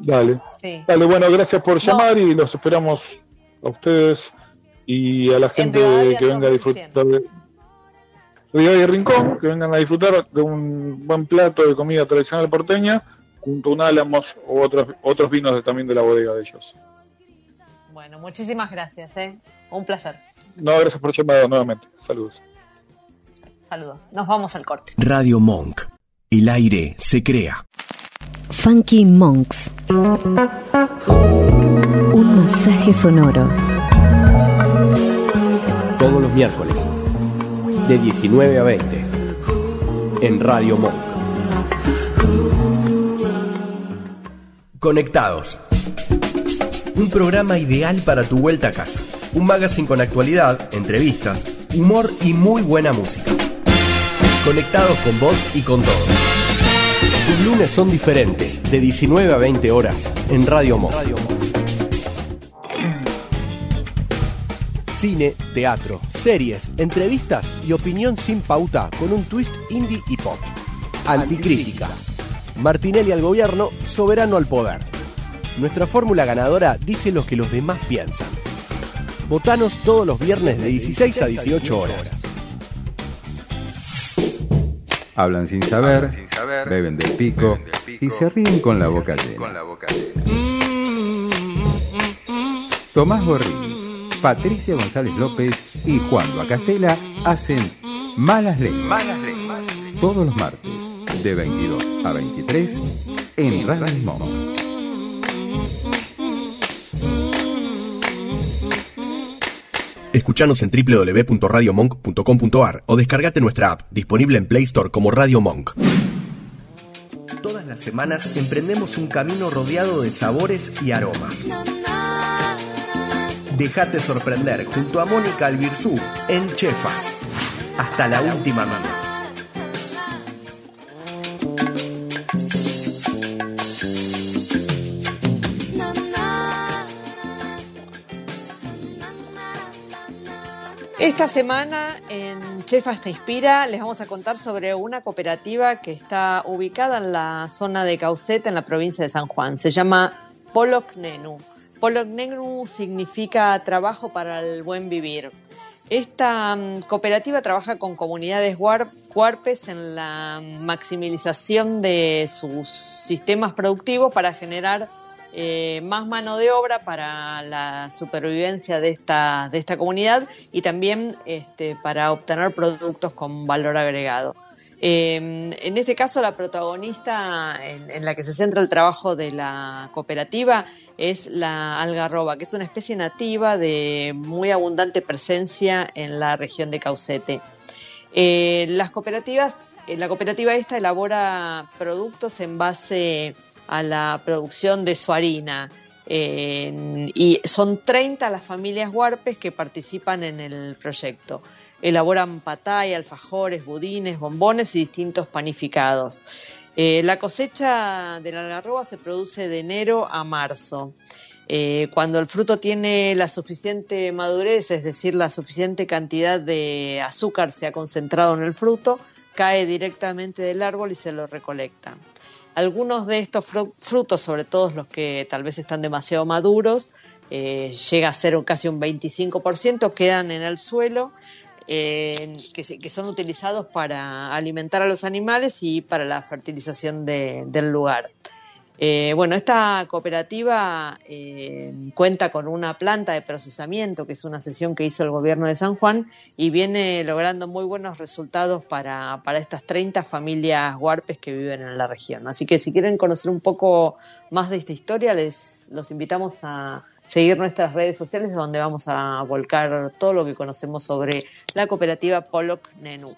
dale. Sí. dale bueno gracias por No. llamar y los esperamos a ustedes y a la gente que venga a 2100. disfrutar de Rivadavia y Rincón, que vengan a disfrutar de un buen plato de comida tradicional porteña, junto a un álamos o otros, otros vinos de- también de la bodega de ellos. Bueno, muchísimas gracias, ¿eh? Un placer. No, gracias por llamar nuevamente. Saludos. Saludos. Nos vamos al corte. Radio Monk. El aire se crea. Funky Monks. Un masaje sonoro. Todos los miércoles, de 19 a 20, en Radio Monk. Conectados. Un programa ideal para tu vuelta a casa. Un magazine con actualidad, entrevistas, humor y muy buena música. Conectados con vos y con todos. Tus lunes son diferentes, de 19 a 20 horas, en Radio Monk. Cine, teatro, series, entrevistas y opinión sin pauta con un twist indie y pop. Anticrítica. Martinelli al gobierno, soberano al poder. Nuestra fórmula ganadora dice lo que los demás piensan. Votanos todos los viernes de 16 a 18 horas. Hablan sin saber, beben del pico y se ríen con la boca llena. Tomás Gorrini, Patricia González López y Juan Castela hacen Malas Lenguas. Todos los martes, de 22 a 23, en Radio Monk. Escuchanos en www.radiomonk.com.ar o descargate nuestra app, disponible en Play Store como Radio Monk. Todas las semanas emprendemos un camino rodeado de sabores y aromas. Déjate sorprender junto a Mónica Albirzú en Chefas. Hasta la última mano. Esta semana en Chefas Te Inspira les vamos a contar sobre una cooperativa que está ubicada en la zona de Caucete, en la provincia de San Juan. Se llama Poloknenu. Poloknenu significa trabajo para el buen vivir. Esta mm, cooperativa trabaja con comunidades huar- huarpes en la maximización de sus sistemas productivos para generar eh, más mano de obra para la supervivencia de esta, de esta comunidad y también este, para obtener productos con valor agregado. Eh, en este caso, la protagonista en la que se centra el trabajo de la cooperativa es la algarroba, que es una especie nativa de muy abundante presencia en la región de Caucete. Eh, las cooperativas, eh, la cooperativa esta elabora productos en base a la producción de su harina. Y son 30 las familias huarpes que participan en el proyecto. Elaboran patay, alfajores, budines, bombones y distintos panificados. Eh, la cosecha de la algarroba se produce de enero a marzo. Eh, cuando el fruto tiene la suficiente madurez, es decir, la suficiente cantidad de azúcar se ha concentrado en el fruto, cae directamente del árbol y se lo recolecta. Algunos de estos fru- frutos, sobre todo los que tal vez están demasiado maduros, eh, llega a ser casi un 25%, quedan en el suelo, que son utilizados para alimentar a los animales y para la fertilización de- del lugar. Eh, bueno, esta cooperativa eh, cuenta con una planta de procesamiento, que es una sesión que hizo el gobierno de San Juan, y viene logrando muy buenos resultados para, para estas 30 familias huarpes que viven en la región. Así que si quieren conocer un poco más de esta historia, les los invitamos a seguir nuestras redes sociales donde vamos a volcar todo lo que conocemos sobre la cooperativa Pollock Nenú.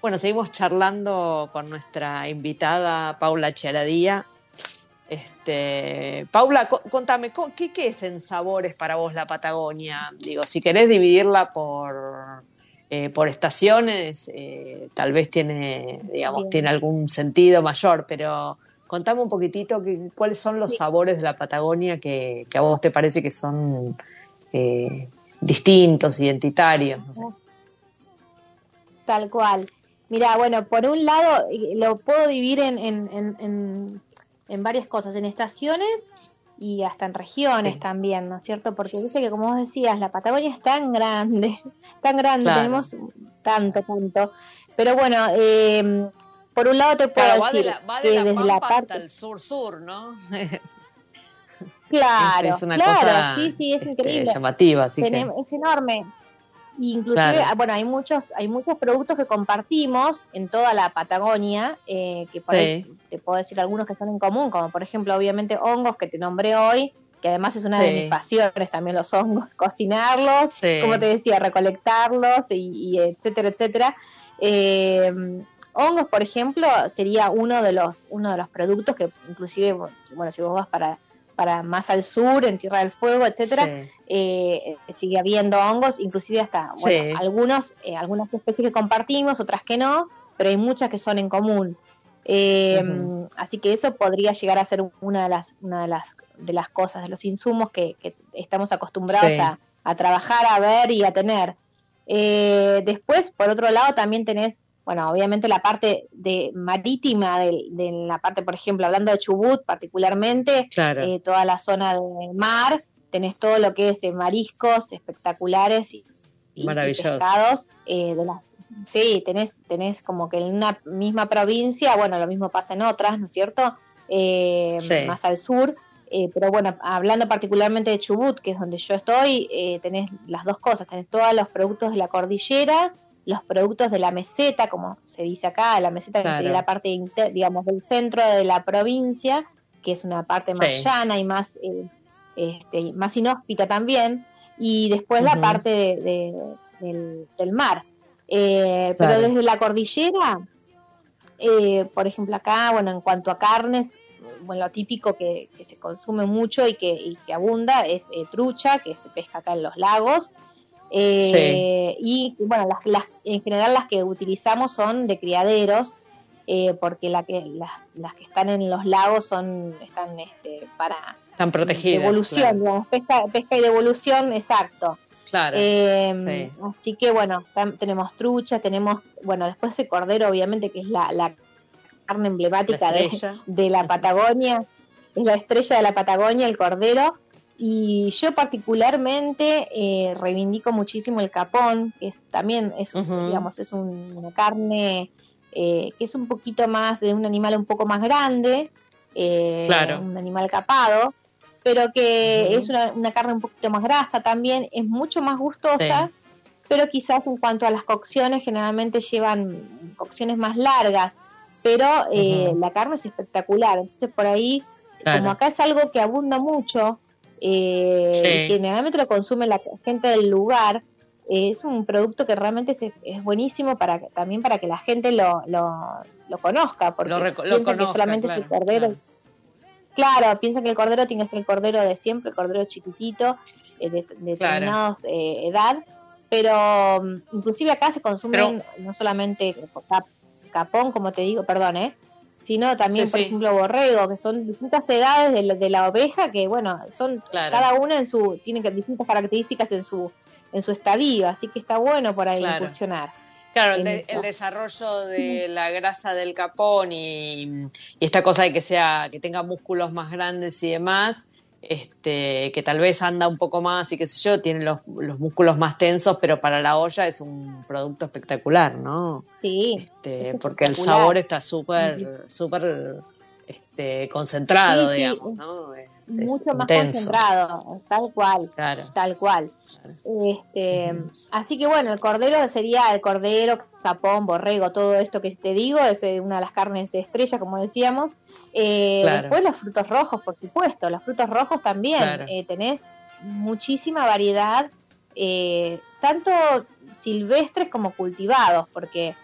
Bueno, seguimos charlando con nuestra invitada Paula Charadía. Este, Paula, co- contame, co- ¿qué, ¿qué es en sabores para vos la Patagonia? Digo, si querés dividirla por, eh, por estaciones, eh, tal vez tiene, digamos, Bien. tiene algún sentido mayor, pero contame un poquitito que- cuáles son los sabores de la Patagonia que, que a vos te parece que son eh, distintos, identitarios. No sé. Tal cual. Mira, bueno, por un lado eh, lo puedo dividir en, en, en, en, en varias cosas, en estaciones y hasta en regiones Sí. también, ¿no es cierto? Porque dice que como vos decías, la Patagonia es tan grande, tan grande, Claro. tenemos tanto, tanto. Pero bueno, eh, por un lado te puedo Claro, va de decir la, va de que la desde la hasta parte... el sur-sur, ¿no? Claro, es, es una claro, cosa sí, sí, es este, increíble. llamativa, así que... Es enorme. Inclusive, Claro. ah, bueno, hay muchos, hay muchos productos que compartimos en toda la Patagonia, eh, que por Sí. ahí te puedo decir algunos que están en común, como por ejemplo, obviamente, hongos que te nombré hoy, que además es una de mis pasiones también los hongos, cocinarlos, Sí. como te decía, recolectarlos y, y etcétera, etcétera. Eh, hongos, por ejemplo, sería uno de los, uno de los productos que inclusive, bueno, si vos vas para, para más al sur, en Tierra del Fuego, etcétera, Sí. eh, sigue habiendo hongos, inclusive hasta, bueno, Sí. algunos, eh, algunas especies que compartimos, otras que no, pero hay muchas que son en común. Eh. Así que eso podría llegar a ser una de las, una de las, de las cosas, de los insumos que, que estamos acostumbrados Sí. a, a trabajar, a ver y a tener. Eh, después, por otro lado, también tenés, bueno, obviamente la parte de marítima de, de la parte, por ejemplo, hablando de Chubut particularmente, Claro. eh, toda la zona de mar, tenés todo lo que es eh, mariscos espectaculares y, y- pescados eh, de las sí tenés tenés como que en una misma provincia bueno lo mismo pasa en otras no es cierto Eh, Sí. más al sur eh, pero bueno hablando particularmente de Chubut que es donde yo estoy tenés las dos cosas tenés todos los productos de la cordillera los productos de la meseta como se dice acá la meseta que sería la parte inter- digamos del centro de la provincia que es una parte más Sí. llana y más eh, este, más inhóspita también, y después la parte de- de- del, del mar. Eh, Claro. Pero desde la cordillera, eh, por ejemplo acá, bueno, en cuanto a carnes, bueno, lo típico que, que se consume mucho y que, y que abunda es eh, trucha, que se pesca acá en los lagos. Eh, Y bueno, las, las, en general las que utilizamos son de criaderos, eh, porque la que, las, las que están en los lagos son están este, para Están protegidas. devolución, claro. pesca, pesca y devolución, exacto. Claro. Eh, sí. Así que bueno, tenemos trucha, tenemos, bueno, después el cordero, obviamente, que es la, la carne emblemática La de, de la Patagonia, es la estrella de la Patagonia, el cordero. Y yo particularmente eh, reivindico muchísimo el capón, que es también es, Ujú. digamos, es un- una carne eh, que es un poquito más de un animal un poco más grande, eh, Claro. un animal capado, pero que es una, una carne un poquito más grasa también, es mucho más gustosa, pero quizás en cuanto a las cocciones generalmente llevan cocciones más largas, pero eh, Ujú. la carne es espectacular, entonces por ahí, Claro. como acá es algo que abunda mucho, eh, Sí. generalmente lo consume la gente del lugar, eh, es un producto que realmente es, es buenísimo para también para que la gente lo, lo, lo conozca, porque Lo lo piensan que conozca, solamente claro, es el cordero. claro. Claro, piensan que el cordero tiene que ser el cordero de siempre, el cordero chiquitito, eh, de, de Claro. determinados eh, edad, pero mm, inclusive acá se consumen no solamente cap- capón, como te digo, perdón, ¿eh? Sino también, Sí, por sí. ejemplo, borrego, que son distintas edades de la, de la oveja, que bueno, son Claro. cada una en su, tiene que- distintas características en su en su estadio, así que está bueno por ahí Claro. incursionar. Claro, el, de- el desarrollo de la grasa del capón y, y esta cosa de que sea, que tenga músculos más grandes y demás, este, que tal vez anda un poco más y qué sé yo, tiene los, los músculos más tensos, pero para la olla es un producto espectacular, ¿no? Sí, Este, Es porque el sabor está súper, súper este, concentrado, Sí, sí, digamos, ¿no? Es- es mucho más intenso. concentrado, tal cual, Claro. tal cual. Este, así que bueno, el cordero sería el cordero, capón, borrego, todo esto que te digo, es eh, una de las carnes de estrella, como decíamos. Eh, Claro. Después los frutos rojos, por supuesto, los frutos rojos también, Claro. eh, tenés muchísima variedad, eh, tanto silvestres como cultivados, porque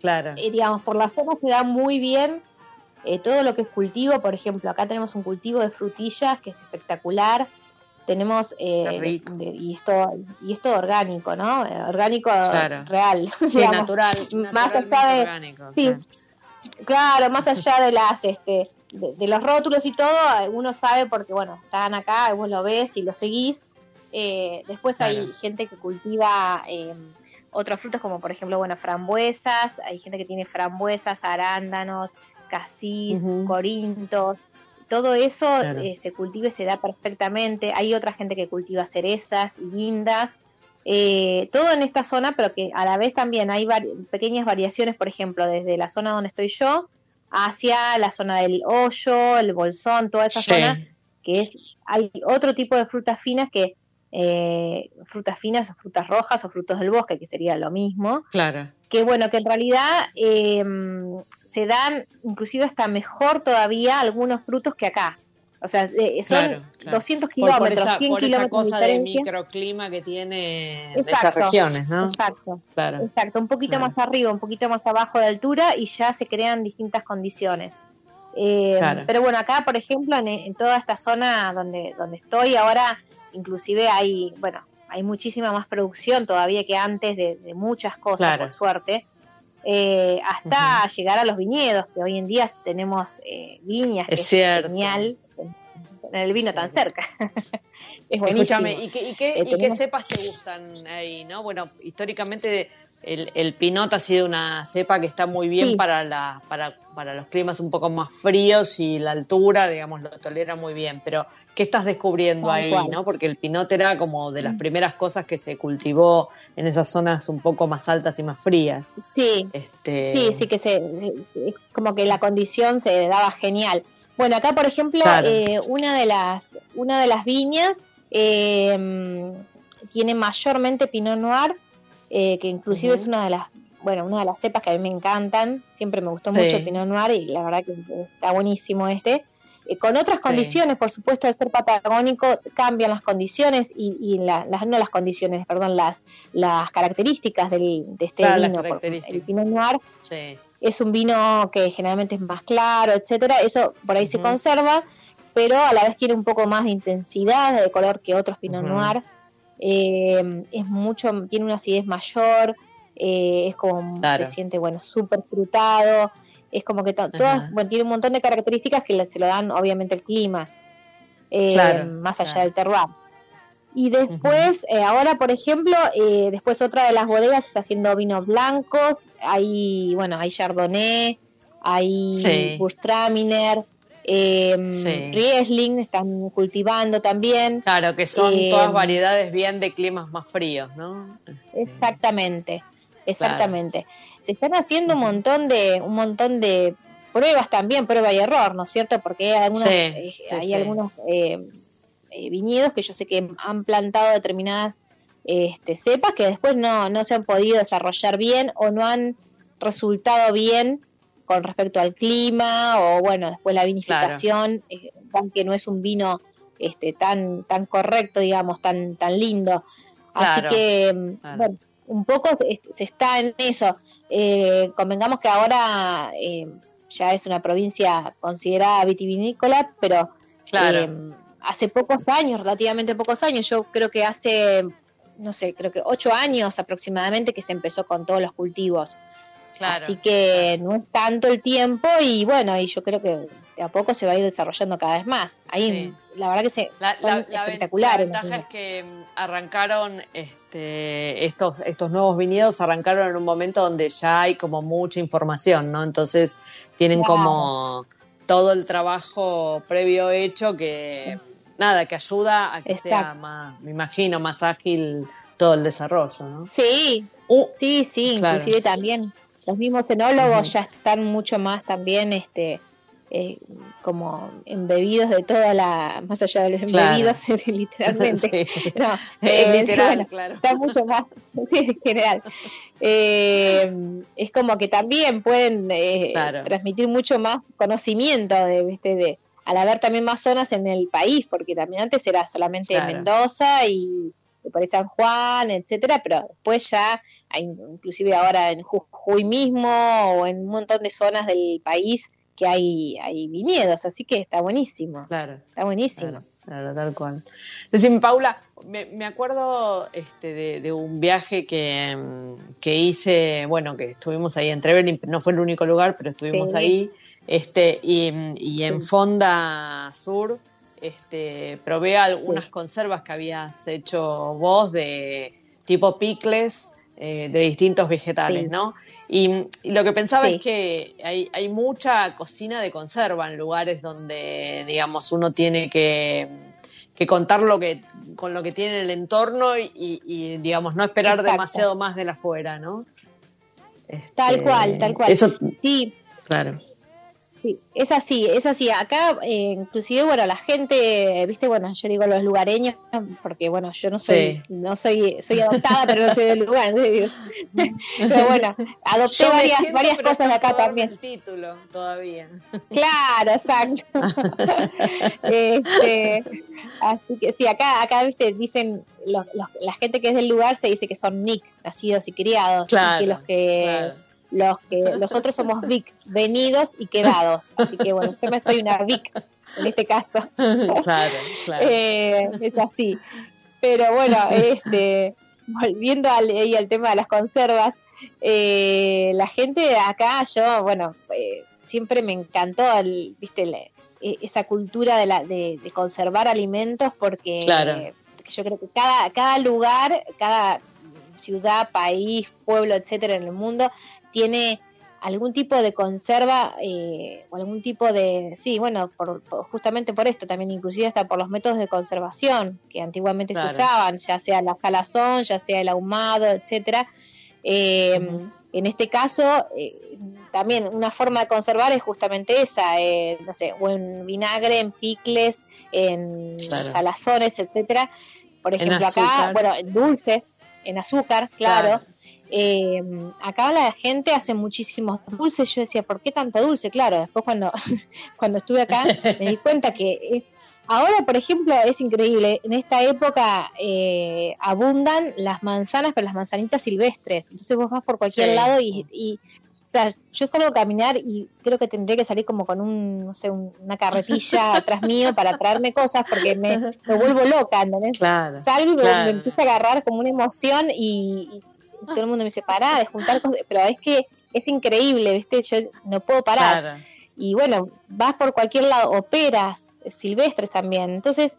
Claro. eh, digamos, por la zona se da muy bien eh, todo lo que es cultivo. Por ejemplo, acá tenemos un cultivo de frutillas que es espectacular. Tenemos, eh, de- y, esto, y esto orgánico, ¿no? Orgánico real. Sí, digamos. natural. Más allá de. orgánico, Sí. Claro, más allá de las este de, de los rótulos y todo, uno sabe porque, bueno, están acá, vos lo ves y lo seguís. Eh, después hay gente que cultiva eh, otros frutos como por ejemplo, bueno, frambuesas, hay gente que tiene frambuesas, arándanos, casís, Ujú. corintos, todo eso Claro. eh, se cultiva y se da perfectamente. Hay otra gente que cultiva cerezas y guindas, eh, todo en esta zona, pero que a la vez también hay vari- pequeñas variaciones, por ejemplo, desde la zona donde estoy yo hacia la zona del hoyo, el bolsón, toda esa Sí. zona que es hay otro tipo de frutas finas que eh, frutas finas o frutas rojas o frutos del bosque que sería lo mismo Claro. que bueno que en realidad eh, se dan inclusive hasta mejor todavía algunos frutos que acá o sea son Claro, claro. 200 Por, por kilómetros esa, 100 por esa kilómetros cosa de de microclima que tiene Exacto, esas regiones, ¿no? exacto Claro. Exacto, un poquito Claro. más arriba, un poquito más abajo de altura y ya se crean distintas condiciones. Eh, Claro. Pero bueno, acá, por ejemplo, en, en toda esta zona donde, donde estoy ahora, inclusive hay, bueno, hay muchísima más producción todavía que antes de, de muchas cosas, Claro. por suerte. Eh, hasta llegar a los viñedos, que hoy en día tenemos eh, viñas, que Es genial el vino tan cerca. es buenísimo. Escúchame, ¿y qué, y qué, Eh, y qué cepas te gustan ahí, no? Bueno, históricamente el, el pinot ha sido una cepa que está muy bien Sí. para, la, para, para los climas un poco más fríos y la altura, digamos, lo tolera muy bien. Pero, ¿qué estás descubriendo ahí. Mm. no? Porque el pinot era como de las primeras cosas que se cultivó en esas zonas un poco más altas y más frías. Sí, Este, Sí, sí que se, es como que la condición se daba genial. Bueno, acá por ejemplo, Claro. eh, una de las una de las viñas eh, tiene mayormente Pinot Noir, eh, que inclusive es una de las bueno una de las cepas que a mí me encantan. Siempre me gustó Sí. mucho el Pinot Noir y la verdad que está buenísimo este. Eh, con otras Sí. condiciones, por supuesto, al ser patagónico cambian las condiciones y, y la- las no las condiciones, perdón, las las características del, de este Claro, vino. características. El Pinot Noir sí. Es un vino que generalmente es más claro, etcétera, eso por ahí se conserva, pero a la vez tiene un poco más de intensidad de color que otros Pinot. Noir, eh, es mucho, tiene una acidez mayor, eh, es como Claro. se siente bueno, súper frutado, es como que to- todas, bueno, tiene un montón de características que se lo dan obviamente el clima, eh, Claro, más allá claro. del terroir. Y después, eh, ahora por ejemplo, eh, después otra de las bodegas está haciendo vinos blancos, hay, bueno, hay Chardonnay, hay Sí. Burstraminer, eh, Sí. Riesling, están cultivando también. Claro, que son Eh, todas variedades bien de climas más fríos, ¿no? Exactamente, exactamente. Se están haciendo un montón de, un montón de pruebas también, prueba y error, ¿no es cierto? Porque hay algunos, Sí, eh, hay algunos eh, eh, viñedos que yo sé que han plantado determinadas este, cepas que después no, no se han podido desarrollar bien o no han resultado bien con respecto al clima o bueno, después la vinificación, eh, dan que no es un vino este, tan, tan correcto, digamos, tan, tan lindo. Claro, Así que, claro. bueno, un poco se, se está en eso. Eh, convengamos que ahora eh, ya es una provincia considerada vitivinícola, pero Claro. Hace pocos años, relativamente pocos años, yo creo que hace, no sé, creo que ocho años aproximadamente que se empezó con todos los cultivos. Claro. Así que no es tanto el tiempo y bueno, y yo creo que de a poco se va a ir desarrollando cada vez más. Ahí, Sí. la verdad que se, La, son la- ventaja es que mm, arrancaron este, estos, estos nuevos viñedos, arrancaron en un momento donde ya hay como mucha información, ¿no? Entonces tienen Claro. como todo el trabajo previo hecho que, nada, que ayuda a que sea más, me imagino, más ágil todo el desarrollo, ¿no? Sí, Uh, sí, sí, Claro. inclusive también los mismos enólogos ya están mucho más también este eh, como embebidos de toda la, más allá de los Claro. embebidos literalmente, Sí. no, Eh, eh, literal, bueno, claro. está mucho más sí, en general. Eh, es como que también pueden eh, Claro. transmitir mucho más conocimiento de, ¿viste? de al haber también más zonas en el país, porque también antes era solamente Claro. Mendoza y, y por ahí San Juan, etcétera, pero después ya hay, inclusive ahora en Jujuy mismo o en un montón de zonas del país que hay, hay viñedos, así que está buenísimo, Claro. está buenísimo. Claro, claro, tal cual. Decime, Paula, me, me acuerdo este, de, de un viaje que, mm, que hice, bueno, que estuvimos ahí en Trevelin, no fue el único lugar, pero estuvimos Sí. ahí, este, y, y en Sí. Fonda Sur, este, probé algunas conservas que habías hecho vos de tipo picles eh, de distintos vegetales, Sí. ¿no? Y, y lo que pensaba es que hay, hay mucha cocina de conserva en lugares donde, digamos, uno tiene que, que contar lo que, con lo que tiene en el entorno y, y- y, digamos, no esperar Exacto. demasiado más de la afuera, ¿no? Tal Este, cual, tal cual. Eso, Sí, claro. Sí, es así, es así. Acá, eh, inclusive, bueno, la gente, viste, bueno, yo digo los lugareños, porque bueno, yo no soy, Sí. no soy, soy adoptada, pero no soy del lugar. Pero bueno, adopté Yo varias, siento, varias cosas de acá también. el título todavía. Claro, exacto. Este, así que sí, acá, acá, viste, dicen, los, los- la gente que es del lugar se dice que son Nick, nacidos y criados, y Claro, que los que claro. Los que los otros somos Vic, venidos y quedados. Así que bueno, yo me soy una Vic en este caso. claro, claro. Eh, es así. Pero bueno, este, volviendo al, al tema de las conservas, eh, la gente de acá, yo, bueno, eh, siempre me encantó, el, viste, e- esa cultura de, la, de, de conservar alimentos porque Claro. eh, yo creo que cada, cada lugar, cada ciudad, país, pueblo, etcétera, en el mundo tiene algún tipo de conserva eh, o algún tipo de sí bueno por, por- justamente por esto también inclusive hasta por los métodos de conservación que antiguamente Claro. se usaban ya sea la salazón ya sea el ahumado etcétera Eh, en este caso eh, también una forma de conservar es justamente esa eh, no sé o en vinagre en picles en Claro. salazones etcétera por ejemplo acá bueno en dulce en azúcar claro, Claro. Eh, acá la gente hace muchísimos dulces. Yo decía, ¿por qué tanto dulce? Claro, después cuando, cuando estuve acá me di cuenta que es. Ahora, por ejemplo, es increíble. En esta época eh, abundan las manzanas, pero las manzanitas silvestres. Entonces vos vas por cualquier Sí. lado y, y, o sea, yo salgo a caminar y creo que tendré que salir como con un, no sé, un- una carretilla atrás mío para traerme cosas porque me, me vuelvo loca, ¿entendés? Claro. salgo y me- Claro. me empieza a agarrar como una emoción y todo el mundo me dice, pará de juntar cosas, pero es que es increíble, ¿viste? Yo no puedo parar. Claro. Y bueno, vas por cualquier lado, operas silvestres también. Entonces,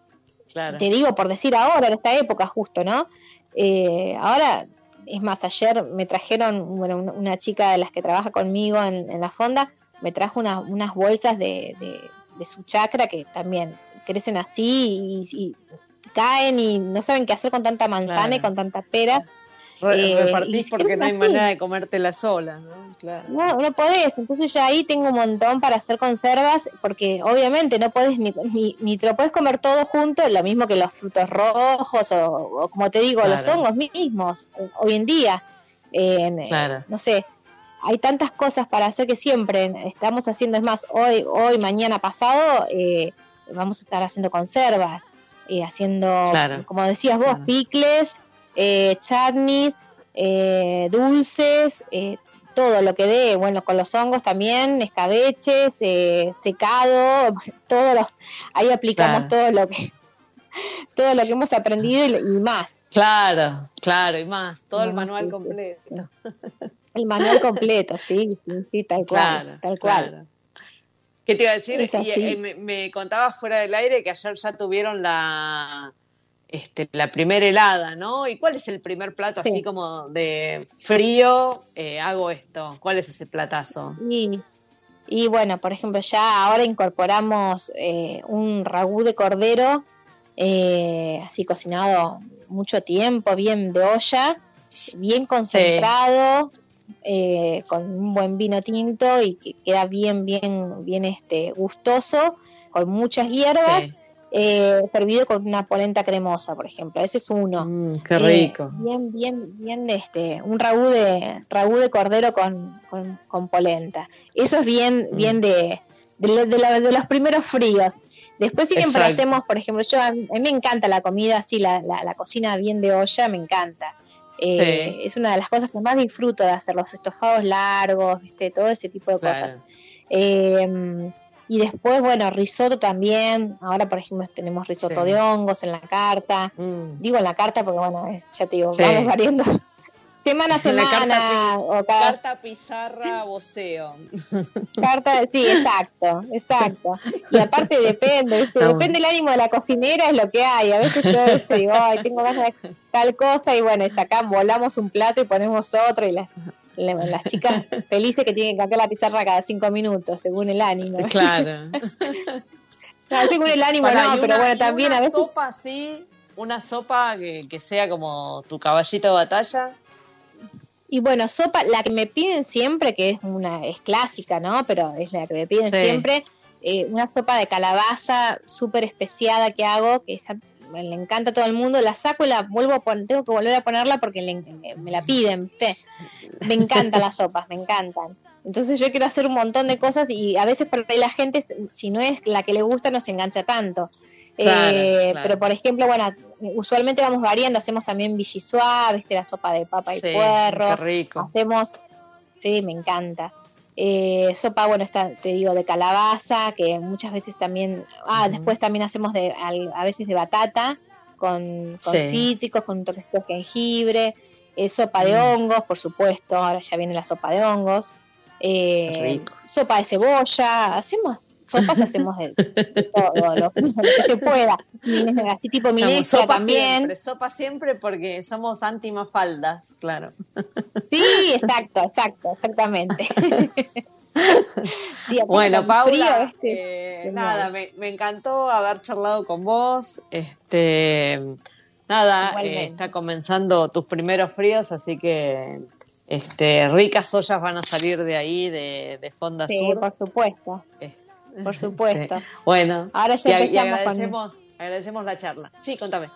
Claro. te digo, por decir ahora, en esta época justo, ¿no? Eh, ahora, es más, ayer me trajeron, bueno, una, chica de las que trabaja conmigo en, en la fonda, me trajo una- unas bolsas de, de, de su chacra que también crecen así y, y caen y no saben qué hacer con tanta manzana Claro. y con tanta pera. Re- eh, repartís porque no hay así. manera de comértela sola, ¿no? Claro. No, no podés. Entonces ya ahí tengo un montón para hacer conservas, porque obviamente no podés ni, ni, ni te lo podés comer todo junto, lo mismo que los frutos rojos o, o como te digo, los hongos mismos, eh, hoy en día. En, eh, Claro. No sé, hay tantas cosas para hacer que siempre estamos haciendo, es más, hoy, hoy mañana pasado, eh, vamos a estar haciendo conservas, eh, haciendo, Claro. como decías vos, Claro. picles, eh, chutneys, eh, dulces, eh, todo lo que dé, bueno, con los hongos también, escabeches, eh, secado, todos los, ahí aplicamos Claro. todo lo que todo lo que hemos aprendido y, y más, Claro, claro, y más, todo el manual sí, completo. el manual completo, sí, sí, sí, tal cual, Claro, tal cual. claro. ¿Qué te iba a decir? Y, eh, me, me contabas fuera del aire que ayer ya tuvieron la este, la primera helada, ¿no? ¿Y cuál es el primer plato Sí. así como de frío? eh, hago esto. ¿Cuál es ese platazo? Y, y bueno, por ejemplo, ya ahora incorporamos eh, un ragú de cordero, eh, así cocinado mucho tiempo, bien de olla, bien concentrado, eh, con un buen vino tinto y que queda bien, bien, bien este, gustoso, con muchas hierbas. Sí. Eh, servido con una polenta cremosa, por ejemplo. Ese es uno. Mm, qué Eh, rico. bien, bien, bien, este, un ragú de, ragú de cordero con, con, con polenta. Eso es bien, Mm. bien de, de, de la- de los primeros fríos. Después siempre Exacto. hacemos, por ejemplo, yo a mí me encanta la comida así, la, la, la cocina bien de olla, me encanta. Eh, Sí. Es una de las cosas que más disfruto de hacer, los estofados largos, ¿viste? todo ese tipo de cosas. Eh, y después, bueno, risotto también. Ahora, por ejemplo, tenemos risotto Sí. de hongos en la carta. Mm. Digo en la carta porque, bueno, es- ya te digo, Sí. vamos variando. Semana a semana, carta o cada Carta, pizarra, voceo. carta, sí, exacto, exacto. Y aparte depende, depende el ánimo de la cocinera, es lo que hay. A veces yo ¿viste? digo, ay, tengo ganas de tal cosa, y bueno, y sacamos, volamos un plato y ponemos otro, y las, la- las chicas felices que tienen que cambiar la pizarra cada cinco minutos, según el ánimo. Claro. No, según el ánimo no, pero bueno, también una a veces sopa así, una sopa que, que sea como tu caballito de batalla. Y bueno, sopa, la que me piden siempre, que es una es clásica, ¿no? Pero es la que me piden Sí. siempre, eh, una sopa de calabaza súper especiada que hago, que esa le encanta a todo el mundo, la saco y la vuelvo a poner, tengo que volver a ponerla porque le- me, la piden. Me encantan las sopas, me encantan. Entonces yo quiero hacer un montón de cosas y a veces por ahí la gente, si no es la que le gusta, no se engancha tanto. Claro, Eh, claro. Pero por ejemplo, bueno, usualmente vamos variando, hacemos también villisuá, ¿viste? La sopa de papa y Sí, puerro. qué rico. Hacemos, sí, me encanta. Eh, sopa, bueno, está, te digo, de calabaza, que muchas veces también, ah, después también hacemos de, al- a veces de batata, con, con Sí. cítricos, con un toquecito de jengibre, eh, sopa de Mm. hongos, por supuesto, ahora ya viene la sopa de hongos, eh, sopa de cebolla, hacemos sopas, hacemos de, de todo, lo, lo que se pueda, así tipo minestra sopa también, siempre, sopa siempre porque somos anti-mafaldas, claro. Sí, exacto, exacto, exactamente. Sí, Bueno, Paula, frío, este, eh, nada, me, me encantó haber charlado con vos. Este, nada, eh, está comenzando tus primeros fríos, así que este, ricas ollas van a salir de ahí, de, de Fonda sí, Sur. por supuesto, Este, por supuesto. Bueno, Ahora ya y, y con... agradecemos, agradecemos la charla. Sí, contame.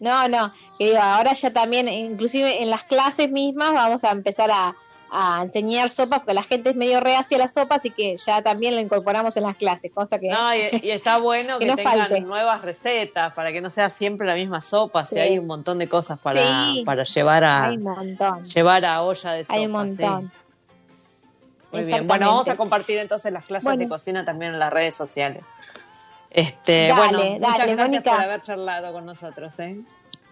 No, no, que digo, ahora ya también, inclusive en las clases mismas vamos a empezar a, a enseñar sopas, porque la gente es medio reacia a las sopas, así que ya también la incorporamos en las clases, cosa que... No, y, y está bueno Que que, tengan falte. nuevas recetas para que no sea siempre la misma sopa. Si Sí. hay un montón de cosas para, Sí. para llevar a Hay un montón, llevar a olla de sopa. hay un sí. Muy bien. Bueno, vamos a compartir entonces las clases Bueno. de cocina también en las redes sociales. Este, Dale, bueno, dale, muchas gracias Mónica. por haber charlado con nosotros, ¿eh?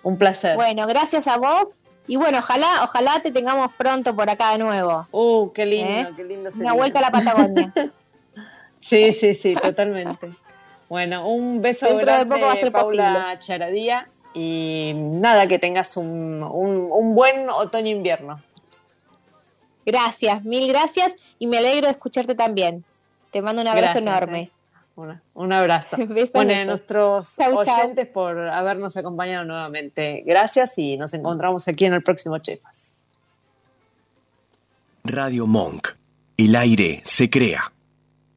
Un placer. Bueno, gracias a vos, y bueno, ojalá, ojalá te tengamos pronto por acá de nuevo. Uh, qué lindo, ¿Eh? qué lindo Una sería. vuelta a la Patagonia. Sí, sí, sí, totalmente. Bueno, un beso Dentro de poco va a grande, ser Paula Charadía. Y nada, que tengas un, un, un buen otoño-invierno. Gracias, mil gracias y me alegro de escucharte también. Te mando un abrazo Gracias, enorme. eh. Una- un abrazo. Besos, bueno, a nuestros Chau, chau. oyentes por habernos acompañado nuevamente. Gracias y nos encontramos aquí en el próximo Chefas. Radio Monk. El aire se crea.